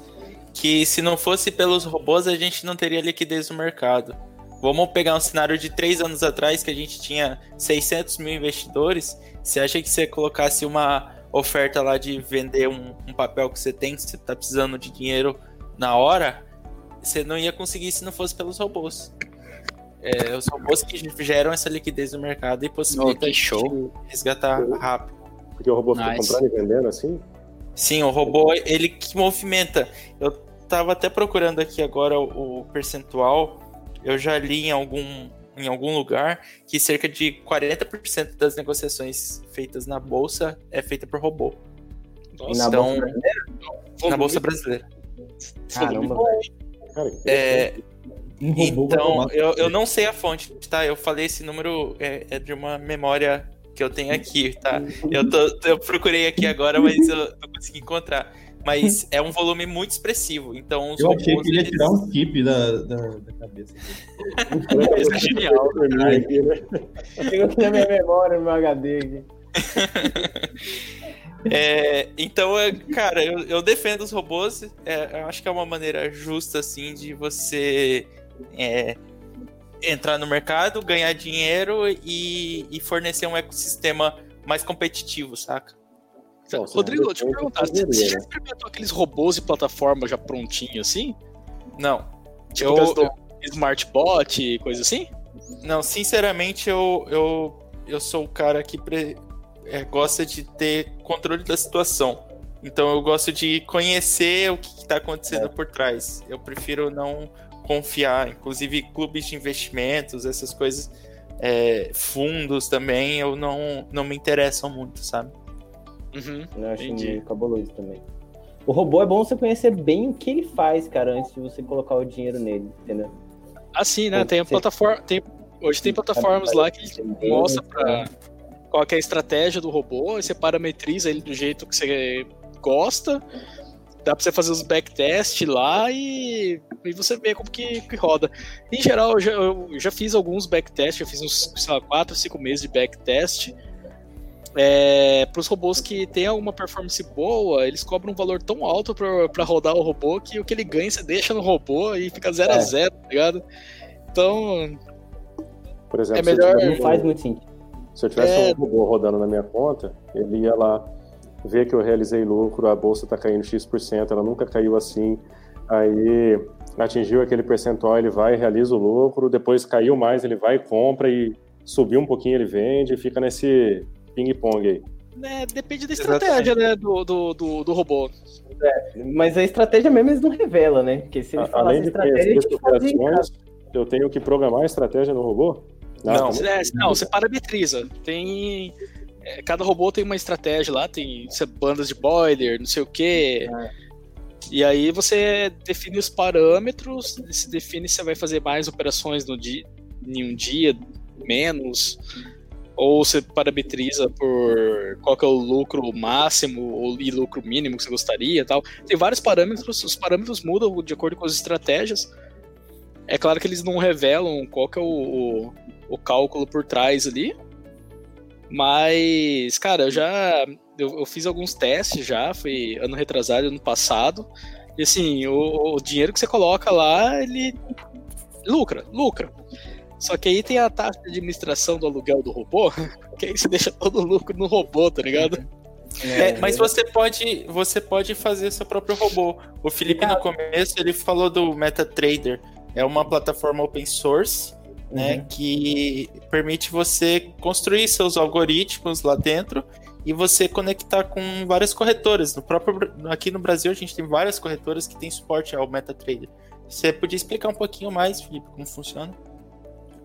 [SPEAKER 2] que se não fosse pelos robôs, a gente não teria liquidez no mercado. Vamos pegar um cenário de três anos atrás, que a gente tinha 600 mil investidores. Você acha que você colocasse uma oferta lá de vender um, um papel que você tem, que você está precisando de dinheiro na hora, você não ia conseguir se não fosse pelos robôs. É, os robôs que geram essa liquidez no mercado e possibilitam
[SPEAKER 4] oh,
[SPEAKER 2] resgatar rápido.
[SPEAKER 1] Porque o robô fica nice. comprando e vendendo assim?
[SPEAKER 2] Sim, o robô, ele que movimenta. Eu tava até procurando aqui agora o, percentual. Eu já li em algum, em algum lugar que cerca de 40% das negociações feitas na bolsa é feita por robô.
[SPEAKER 5] Nossa, então, na bolsa brasileira?
[SPEAKER 2] Na bolsa brasileira.
[SPEAKER 5] Caramba,
[SPEAKER 2] Cara, é, um então, eu, eu não sei a fonte, tá? Eu falei esse número é, é de uma memória que eu tenho aqui, tá? Eu, tô, eu procurei aqui agora, mas eu não consegui encontrar. Mas é um volume muito expressivo, então...
[SPEAKER 6] eu achei que ele ia tirar um skip da, da, da cabeça.
[SPEAKER 2] Isso é genial.
[SPEAKER 5] Tenho aqui na minha memória, no meu HD aqui.
[SPEAKER 2] É, então, é, cara, eu, eu, defendo os robôs. É, eu acho que é uma maneira justa, assim, de você é, entrar no mercado, ganhar dinheiro e, e fornecer um ecossistema mais competitivo, saca?
[SPEAKER 3] Então, Rodrigo, deixa eu perguntar, você já né? experimentou aqueles robôs e plataforma já prontinho assim?
[SPEAKER 2] Não.
[SPEAKER 3] Tipo eu, eu... Smartbot e coisa assim?
[SPEAKER 2] Não, sinceramente eu, eu eu sou o cara que pre, é, gosta de ter controle da situação. Então eu gosto de conhecer o que está acontecendo é. por trás. Eu prefiro não confiar. Inclusive, clubes de investimentos, essas coisas, é, fundos também, eu não, não me interessam muito, sabe?
[SPEAKER 5] Uhum, eu acho entendi. meio cabuloso também. O robô é bom você conhecer bem o que ele faz, cara, antes de você colocar o dinheiro nele, entendeu?
[SPEAKER 3] Assim, né? Tem a plataforma. Tem, hoje tem plataformas lá que mostra pra, qual é a estratégia do robô, você parametriza ele do jeito que você gosta. Dá pra você fazer os backtest lá e, e você vê como que, que roda. Em geral, eu já, eu já fiz alguns backtests, já fiz uns, sei lá, 4, 5 meses de backtest. É, para os robôs que têm alguma performance boa, eles cobram um valor tão alto para rodar o robô que o que ele ganha você deixa no robô e fica 0 é. a 0 tá ligado? Então.
[SPEAKER 1] Por exemplo,
[SPEAKER 5] é melhor... não faz muito sentido.
[SPEAKER 1] Se eu tivesse é... um robô rodando na minha conta, ele ia lá ver que eu realizei lucro, a bolsa está caindo X%, ela nunca caiu assim, aí atingiu aquele percentual, ele vai e realiza o lucro, depois caiu mais, ele vai e compra e subiu um pouquinho, ele vende e fica nesse ping-pong aí.
[SPEAKER 3] É, depende da estratégia, né, do, do, do, do robô.
[SPEAKER 5] É, mas a estratégia mesmo eles não revela, né? Porque se ele
[SPEAKER 1] Além de ter as operações, eu tenho que programar a estratégia no robô?
[SPEAKER 3] Não, não, é, não você parametriza. Tem é, cada robô tem uma estratégia lá, tem bandas de boiler, não sei o quê. É. E aí você define os parâmetros, se define se você vai fazer mais operações no dia, em um dia, menos, ou você parametriza por qual é o lucro máximo e lucro mínimo que você gostaria tal. Tem vários parâmetros, os parâmetros mudam de acordo com as estratégias. É claro que eles não revelam qual é o, o, o cálculo por trás ali, mas, cara, eu já. Eu, eu, fiz alguns testes já, foi ano retrasado, ano passado. E assim, o, o, dinheiro que você coloca lá, ele lucra, lucra. Só que aí tem a taxa de administração do aluguel do robô, que aí você deixa todo o lucro no robô, tá ligado?
[SPEAKER 2] É, mas você pode, você pode fazer seu próprio robô. O Felipe no começo ele falou do MetaTrader. É uma plataforma open source né, uhum. que permite você construir seus algoritmos lá dentro e você conectar com várias corretoras. No próprio aqui no Brasil a gente tem várias corretoras que têm suporte ao MetaTrader. Você podia explicar um pouquinho mais, Felipe, como funciona?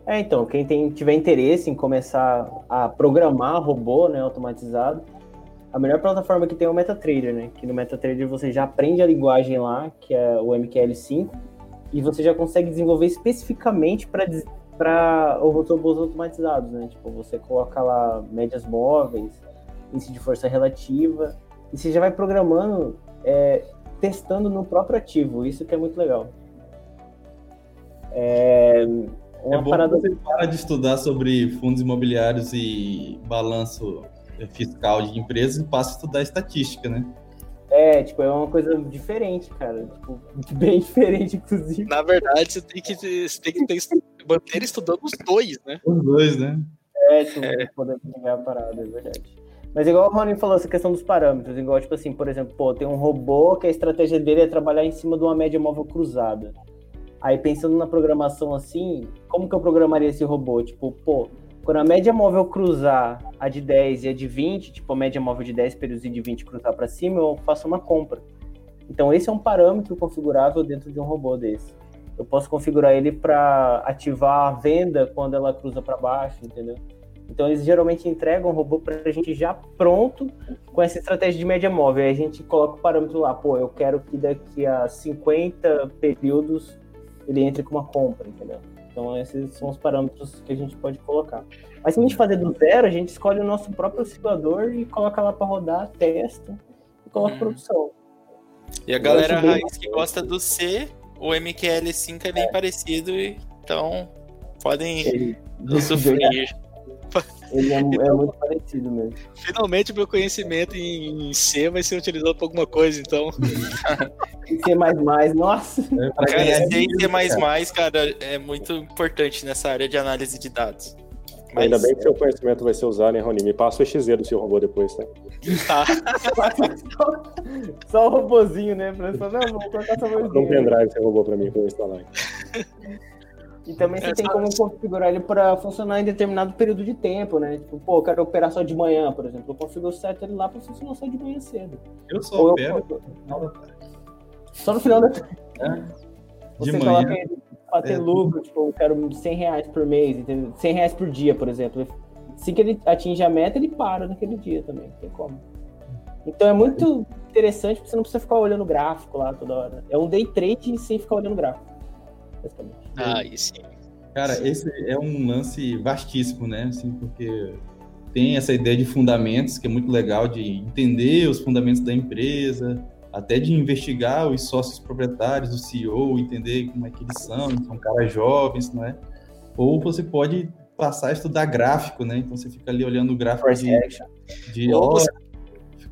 [SPEAKER 5] É, então, quem tem, tiver interesse em começar a programar robô, né, automatizado, a melhor plataforma que tem é o MetaTrader, né? Que no MetaTrader você já aprende a linguagem lá, que é o MQL5, e você já consegue desenvolver especificamente para para os robôs automatizados, né? Tipo, você coloca lá médias móveis, índice de força relativa, e você já vai programando, é, testando no próprio ativo. Isso que é muito legal.
[SPEAKER 6] É, uma é bom parada... você para de estudar sobre fundos imobiliários e balanço fiscal de empresas e passa a estudar estatística, né?
[SPEAKER 5] É, tipo, é uma coisa diferente, cara. Tipo, bem diferente, inclusive.
[SPEAKER 3] Na verdade, você tem que, você tem que ter manter estudando os dois, né?
[SPEAKER 6] Os dois, né?
[SPEAKER 5] É, sim, é. poder pegar a parada, é verdade. Mas igual o Rony falou, essa questão dos parâmetros, igual, tipo assim, por exemplo, pô, tem um robô que a estratégia dele é trabalhar em cima de uma média móvel cruzada. Aí pensando na programação assim, como que eu programaria esse robô? Tipo, pô, quando a média móvel cruzar a de 10 e a de 20, tipo a média móvel de 10 períodos e de 20 cruzar para cima, eu faço uma compra. Então esse é um parâmetro configurável dentro de um robô desse eu posso configurar ele para ativar a venda quando ela cruza para baixo, entendeu? Então eles geralmente entregam o robô para a gente já pronto com essa estratégia de média móvel. Aí a gente coloca o parâmetro lá, pô, eu quero que daqui a 50 períodos ele entre com uma compra, entendeu? Então esses são os parâmetros que a gente pode colocar. Mas se a gente fazer do zero, a gente escolhe o nosso próprio oscilador e coloca lá para rodar, testa e coloca hum. produção.
[SPEAKER 2] E a galera raiz que gosta do C o MQL5 é bem é. parecido, então podem ele, usufruir.
[SPEAKER 5] Ele é, é, muito parecido mesmo.
[SPEAKER 3] Finalmente meu conhecimento em C vai ser utilizado para alguma coisa, então.
[SPEAKER 5] C++, nossa.
[SPEAKER 2] É, cara, C e C++, cara, é muito importante nessa área de análise de dados.
[SPEAKER 1] Mas... Ainda bem que seu conhecimento vai ser usado, né, Rony? Me passa o XZ do seu robô depois, tá?
[SPEAKER 5] Tá. só, só o robôzinho, né? Falar, não, vou colocar essa vozinha.
[SPEAKER 1] Não pendrive seu robô pra mim, pra eu instalar.
[SPEAKER 5] E também você é, tem como configurar ele para funcionar em determinado período de tempo, né? Tipo, pô, eu quero operar só de manhã, por exemplo. Eu consigo setar ele lá para funcionar só de manhã cedo.
[SPEAKER 6] Eu só Ou opero eu... no final da
[SPEAKER 5] tarde. Só no final da tarde. É. Você de coloca manhã. Para ter é. lucro, tipo, eu quero 100 reais por mês, entendeu? 100 reais por dia, por exemplo. Assim que ele atinge a meta, ele para naquele dia também, não tem como. Então é muito interessante, porque você não precisa ficar olhando o gráfico lá toda hora. É um day trade sem ficar olhando o gráfico.
[SPEAKER 3] Basicamente. Ah, isso.
[SPEAKER 6] Cara, esse é um lance vastíssimo, né? Assim, porque tem essa ideia de fundamentos, que é muito legal de entender os fundamentos da empresa, até de investigar os sócios proprietários, o CEO, entender como é que eles são, são caras jovens, não é? Ou você pode passar a estudar gráfico, né? Então você fica ali olhando o gráfico de, de
[SPEAKER 3] Ou você,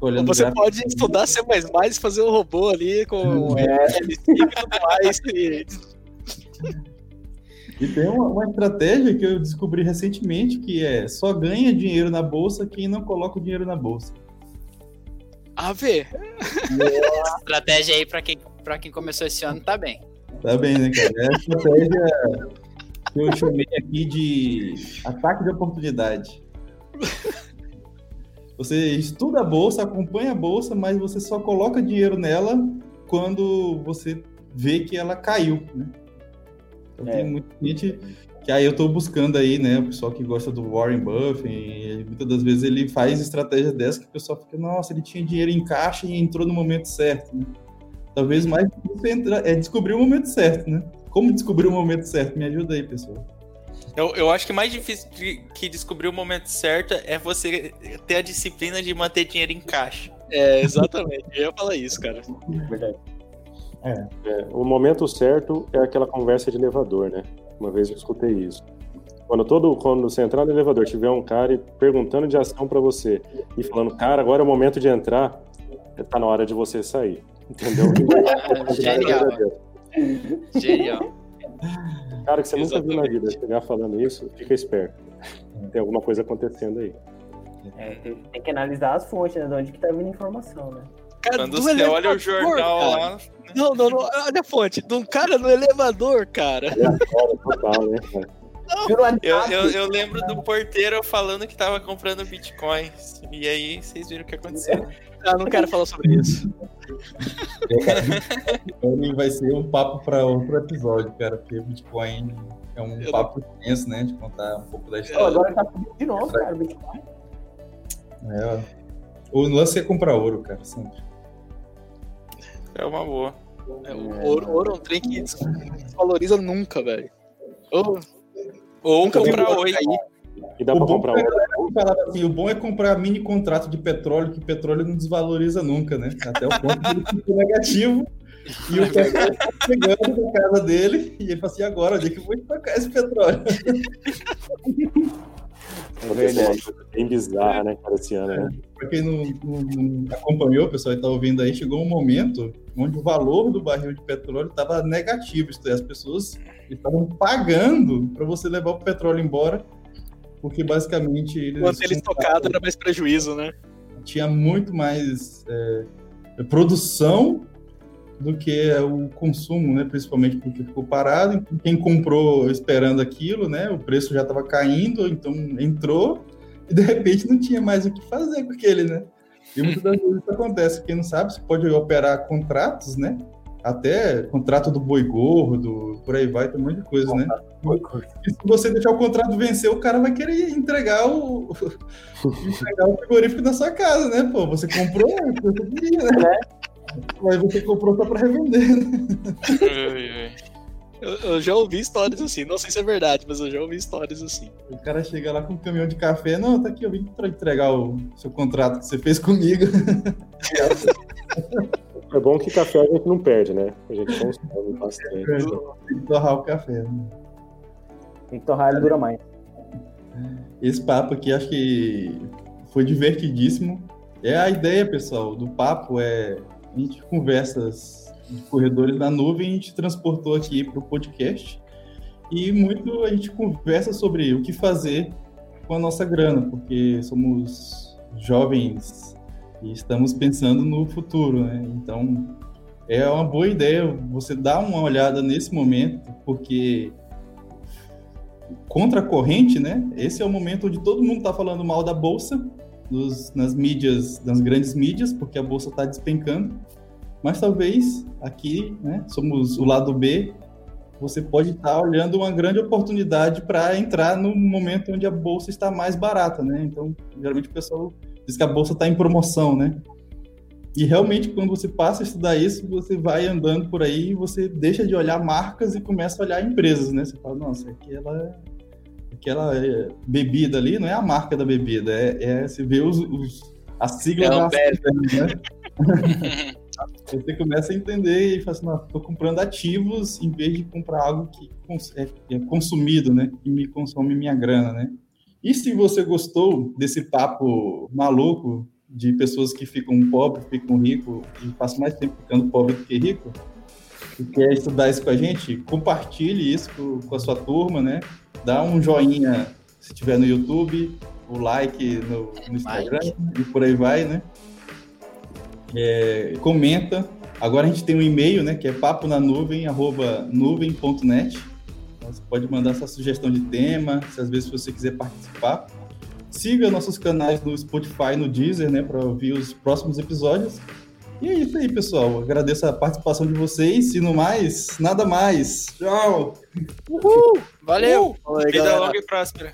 [SPEAKER 3] olhando você gráfico. pode estudar C++ e fazer um robô ali com é. e tudo mais. E...
[SPEAKER 6] E tem uma, uma, estratégia que eu descobri recentemente que é só ganha dinheiro na bolsa quem não coloca o dinheiro na bolsa.
[SPEAKER 3] A ver.
[SPEAKER 4] estratégia aí para quem, pra quem começou esse ano tá bem.
[SPEAKER 6] Tá bem, né, cara? É a estratégia que eu chamei aqui de ataque de oportunidade. Você estuda a bolsa, acompanha a bolsa, mas você só coloca dinheiro nela quando você vê que ela caiu, né? Então é. tem muita gente que aí eu estou buscando aí, né, o pessoal que gosta do Warren Buffett, e muitas das vezes ele faz estratégia dessa que o pessoal fica, nossa, ele tinha dinheiro em caixa e entrou no momento certo, né? Talvez mais você entra, é descobrir o momento certo, né? Como descobrir o momento certo? Me ajuda aí, pessoal.
[SPEAKER 2] Eu, eu acho que mais difícil de, que descobrir o momento certo é você ter a disciplina de manter dinheiro em caixa.
[SPEAKER 3] É, exatamente. eu ia falar isso, cara.
[SPEAKER 1] Verdade. É. É, o momento certo é aquela conversa de elevador, né? Uma vez eu escutei isso. Quando todo, quando você entrar no elevador, tiver um cara perguntando de ação para você e falando, cara, agora é o momento de entrar, tá na hora de você sair. Entendeu?
[SPEAKER 4] Genial. Genial.
[SPEAKER 1] Cara que você Exatamente. nunca viu na vida chegar falando isso, fica esperto. Tem alguma coisa acontecendo aí.
[SPEAKER 5] É, tem que analisar as fontes, né? De onde que tá vindo a informação, né?
[SPEAKER 2] Cara, Quando você elevador, olha o jornal cara. lá.
[SPEAKER 3] Não, não, não, olha a fonte. De um cara no elevador, cara. É, total,
[SPEAKER 2] né, Eu, eu, eu, lembro do porteiro falando que tava comprando bitcoins. E aí vocês viram o que aconteceu.
[SPEAKER 3] Ah, não quero falar sobre isso.
[SPEAKER 6] vai ser um papo para outro episódio, cara, porque Bitcoin é um eu papo não... intenso, né? De contar um pouco da história.
[SPEAKER 5] agora tá subindo de novo, cara, Bitcoin.
[SPEAKER 6] É, o lance é comprar ouro, cara, sempre.
[SPEAKER 2] É uma boa.
[SPEAKER 3] É, o ouro, ouro é um trem que desvaloriza nunca, velho.
[SPEAKER 2] Ou, ou comprar oi.
[SPEAKER 1] E dá o pra comprar
[SPEAKER 6] é, ouro. Assim, o bom é comprar mini contrato de petróleo, que petróleo não desvaloriza nunca, né? Até o ponto que ele fica negativo. E o petróleo tá chegando na casa dele, e ele fala assim, agora, onde é que eu vou estocar esse petróleo?
[SPEAKER 1] É verdade. Bem bizarra, né, cara, esse ano, né?
[SPEAKER 6] Pra quem não, não, não acompanhou, pessoal, que tá ouvindo aí, chegou um momento onde o valor do barril de petróleo estava negativo. Isto é, as pessoas estavam pagando para você levar o petróleo embora, porque basicamente...
[SPEAKER 3] Eles Quanto ele estocado era mais prejuízo, né?
[SPEAKER 6] Tinha muito mais é, produção do que o consumo, né? Principalmente porque ficou parado. Quem comprou esperando aquilo, né? O preço já estava caindo, então entrou e de repente não tinha mais o que fazer com aquele, né? E muitas das vezes isso acontece. Quem não sabe, você pode operar contratos, né? Até contrato do boi gordo, por aí vai, tem um monte de coisa, né? E se você deixar o contrato vencer, o cara vai querer entregar o, entregar o frigorífico na sua casa, né? Pô, você comprou, você queria, né? É. Mas você comprou só pra revender, né?
[SPEAKER 3] Eu, eu, já ouvi histórias assim, não sei se é verdade, mas eu já ouvi histórias assim.
[SPEAKER 6] O cara chega lá com um caminhão de café, não, tá aqui, eu vim pra entregar o seu contrato que você fez comigo.
[SPEAKER 1] É bom que café a gente não perde, né? A gente consome bastante.
[SPEAKER 6] Tem que torrar o café. Né?
[SPEAKER 5] Tem que torrar, ele dura mais.
[SPEAKER 6] Esse papo aqui acho que foi divertidíssimo. É a ideia, pessoal, do papo é a gente conversas de corredores na nuvem, a gente transportou aqui para o podcast. E muito a gente conversa sobre o que fazer com a nossa grana, porque somos jovens e estamos pensando no futuro, né? Então, é uma boa ideia você dar uma olhada nesse momento, porque contra a corrente, né? Esse é o momento onde todo mundo está falando mal da bolsa, nos, nas mídias, nas grandes mídias, porque a bolsa está despencando. Mas talvez aqui, né, somos o lado B, você pode estar tá olhando uma grande oportunidade para entrar no momento onde a bolsa está mais barata, né? Então, geralmente o pessoal diz que a bolsa está em promoção, né? E realmente, quando você passa a estudar isso, você vai andando por aí, você deixa de olhar marcas e começa a olhar empresas, né? Você fala, nossa, aquela, aquela é, bebida ali não é a marca da bebida, é, é você vê os, os a sigla é da sigla, né? você começa a entender e fala assim, estou comprando ativos em vez de comprar algo que é, é consumido, né? Que me consome minha grana, né? E se você gostou desse papo maluco de pessoas que ficam pobres, ficam ricos e passam mais tempo ficando pobre do que rico, e quer estudar isso com a gente, compartilhe isso com, a sua turma, né? Dá um joinha se tiver no YouTube, o like no, no Instagram like. e por aí vai, né? É, comenta. Agora a gente tem um e-mail, né? Que é papo na nuvem, arroba nuvem.net. Então, você pode mandar sua sugestão de tema, se às vezes você quiser participar. Siga nossos canais no Spotify, no Deezer, né, para ouvir os próximos episódios. E é isso aí, pessoal. Agradeço a participação de vocês. E no mais, nada mais. Tchau.
[SPEAKER 2] Uhul. Valeu. Uhul. Vida longa e próspera.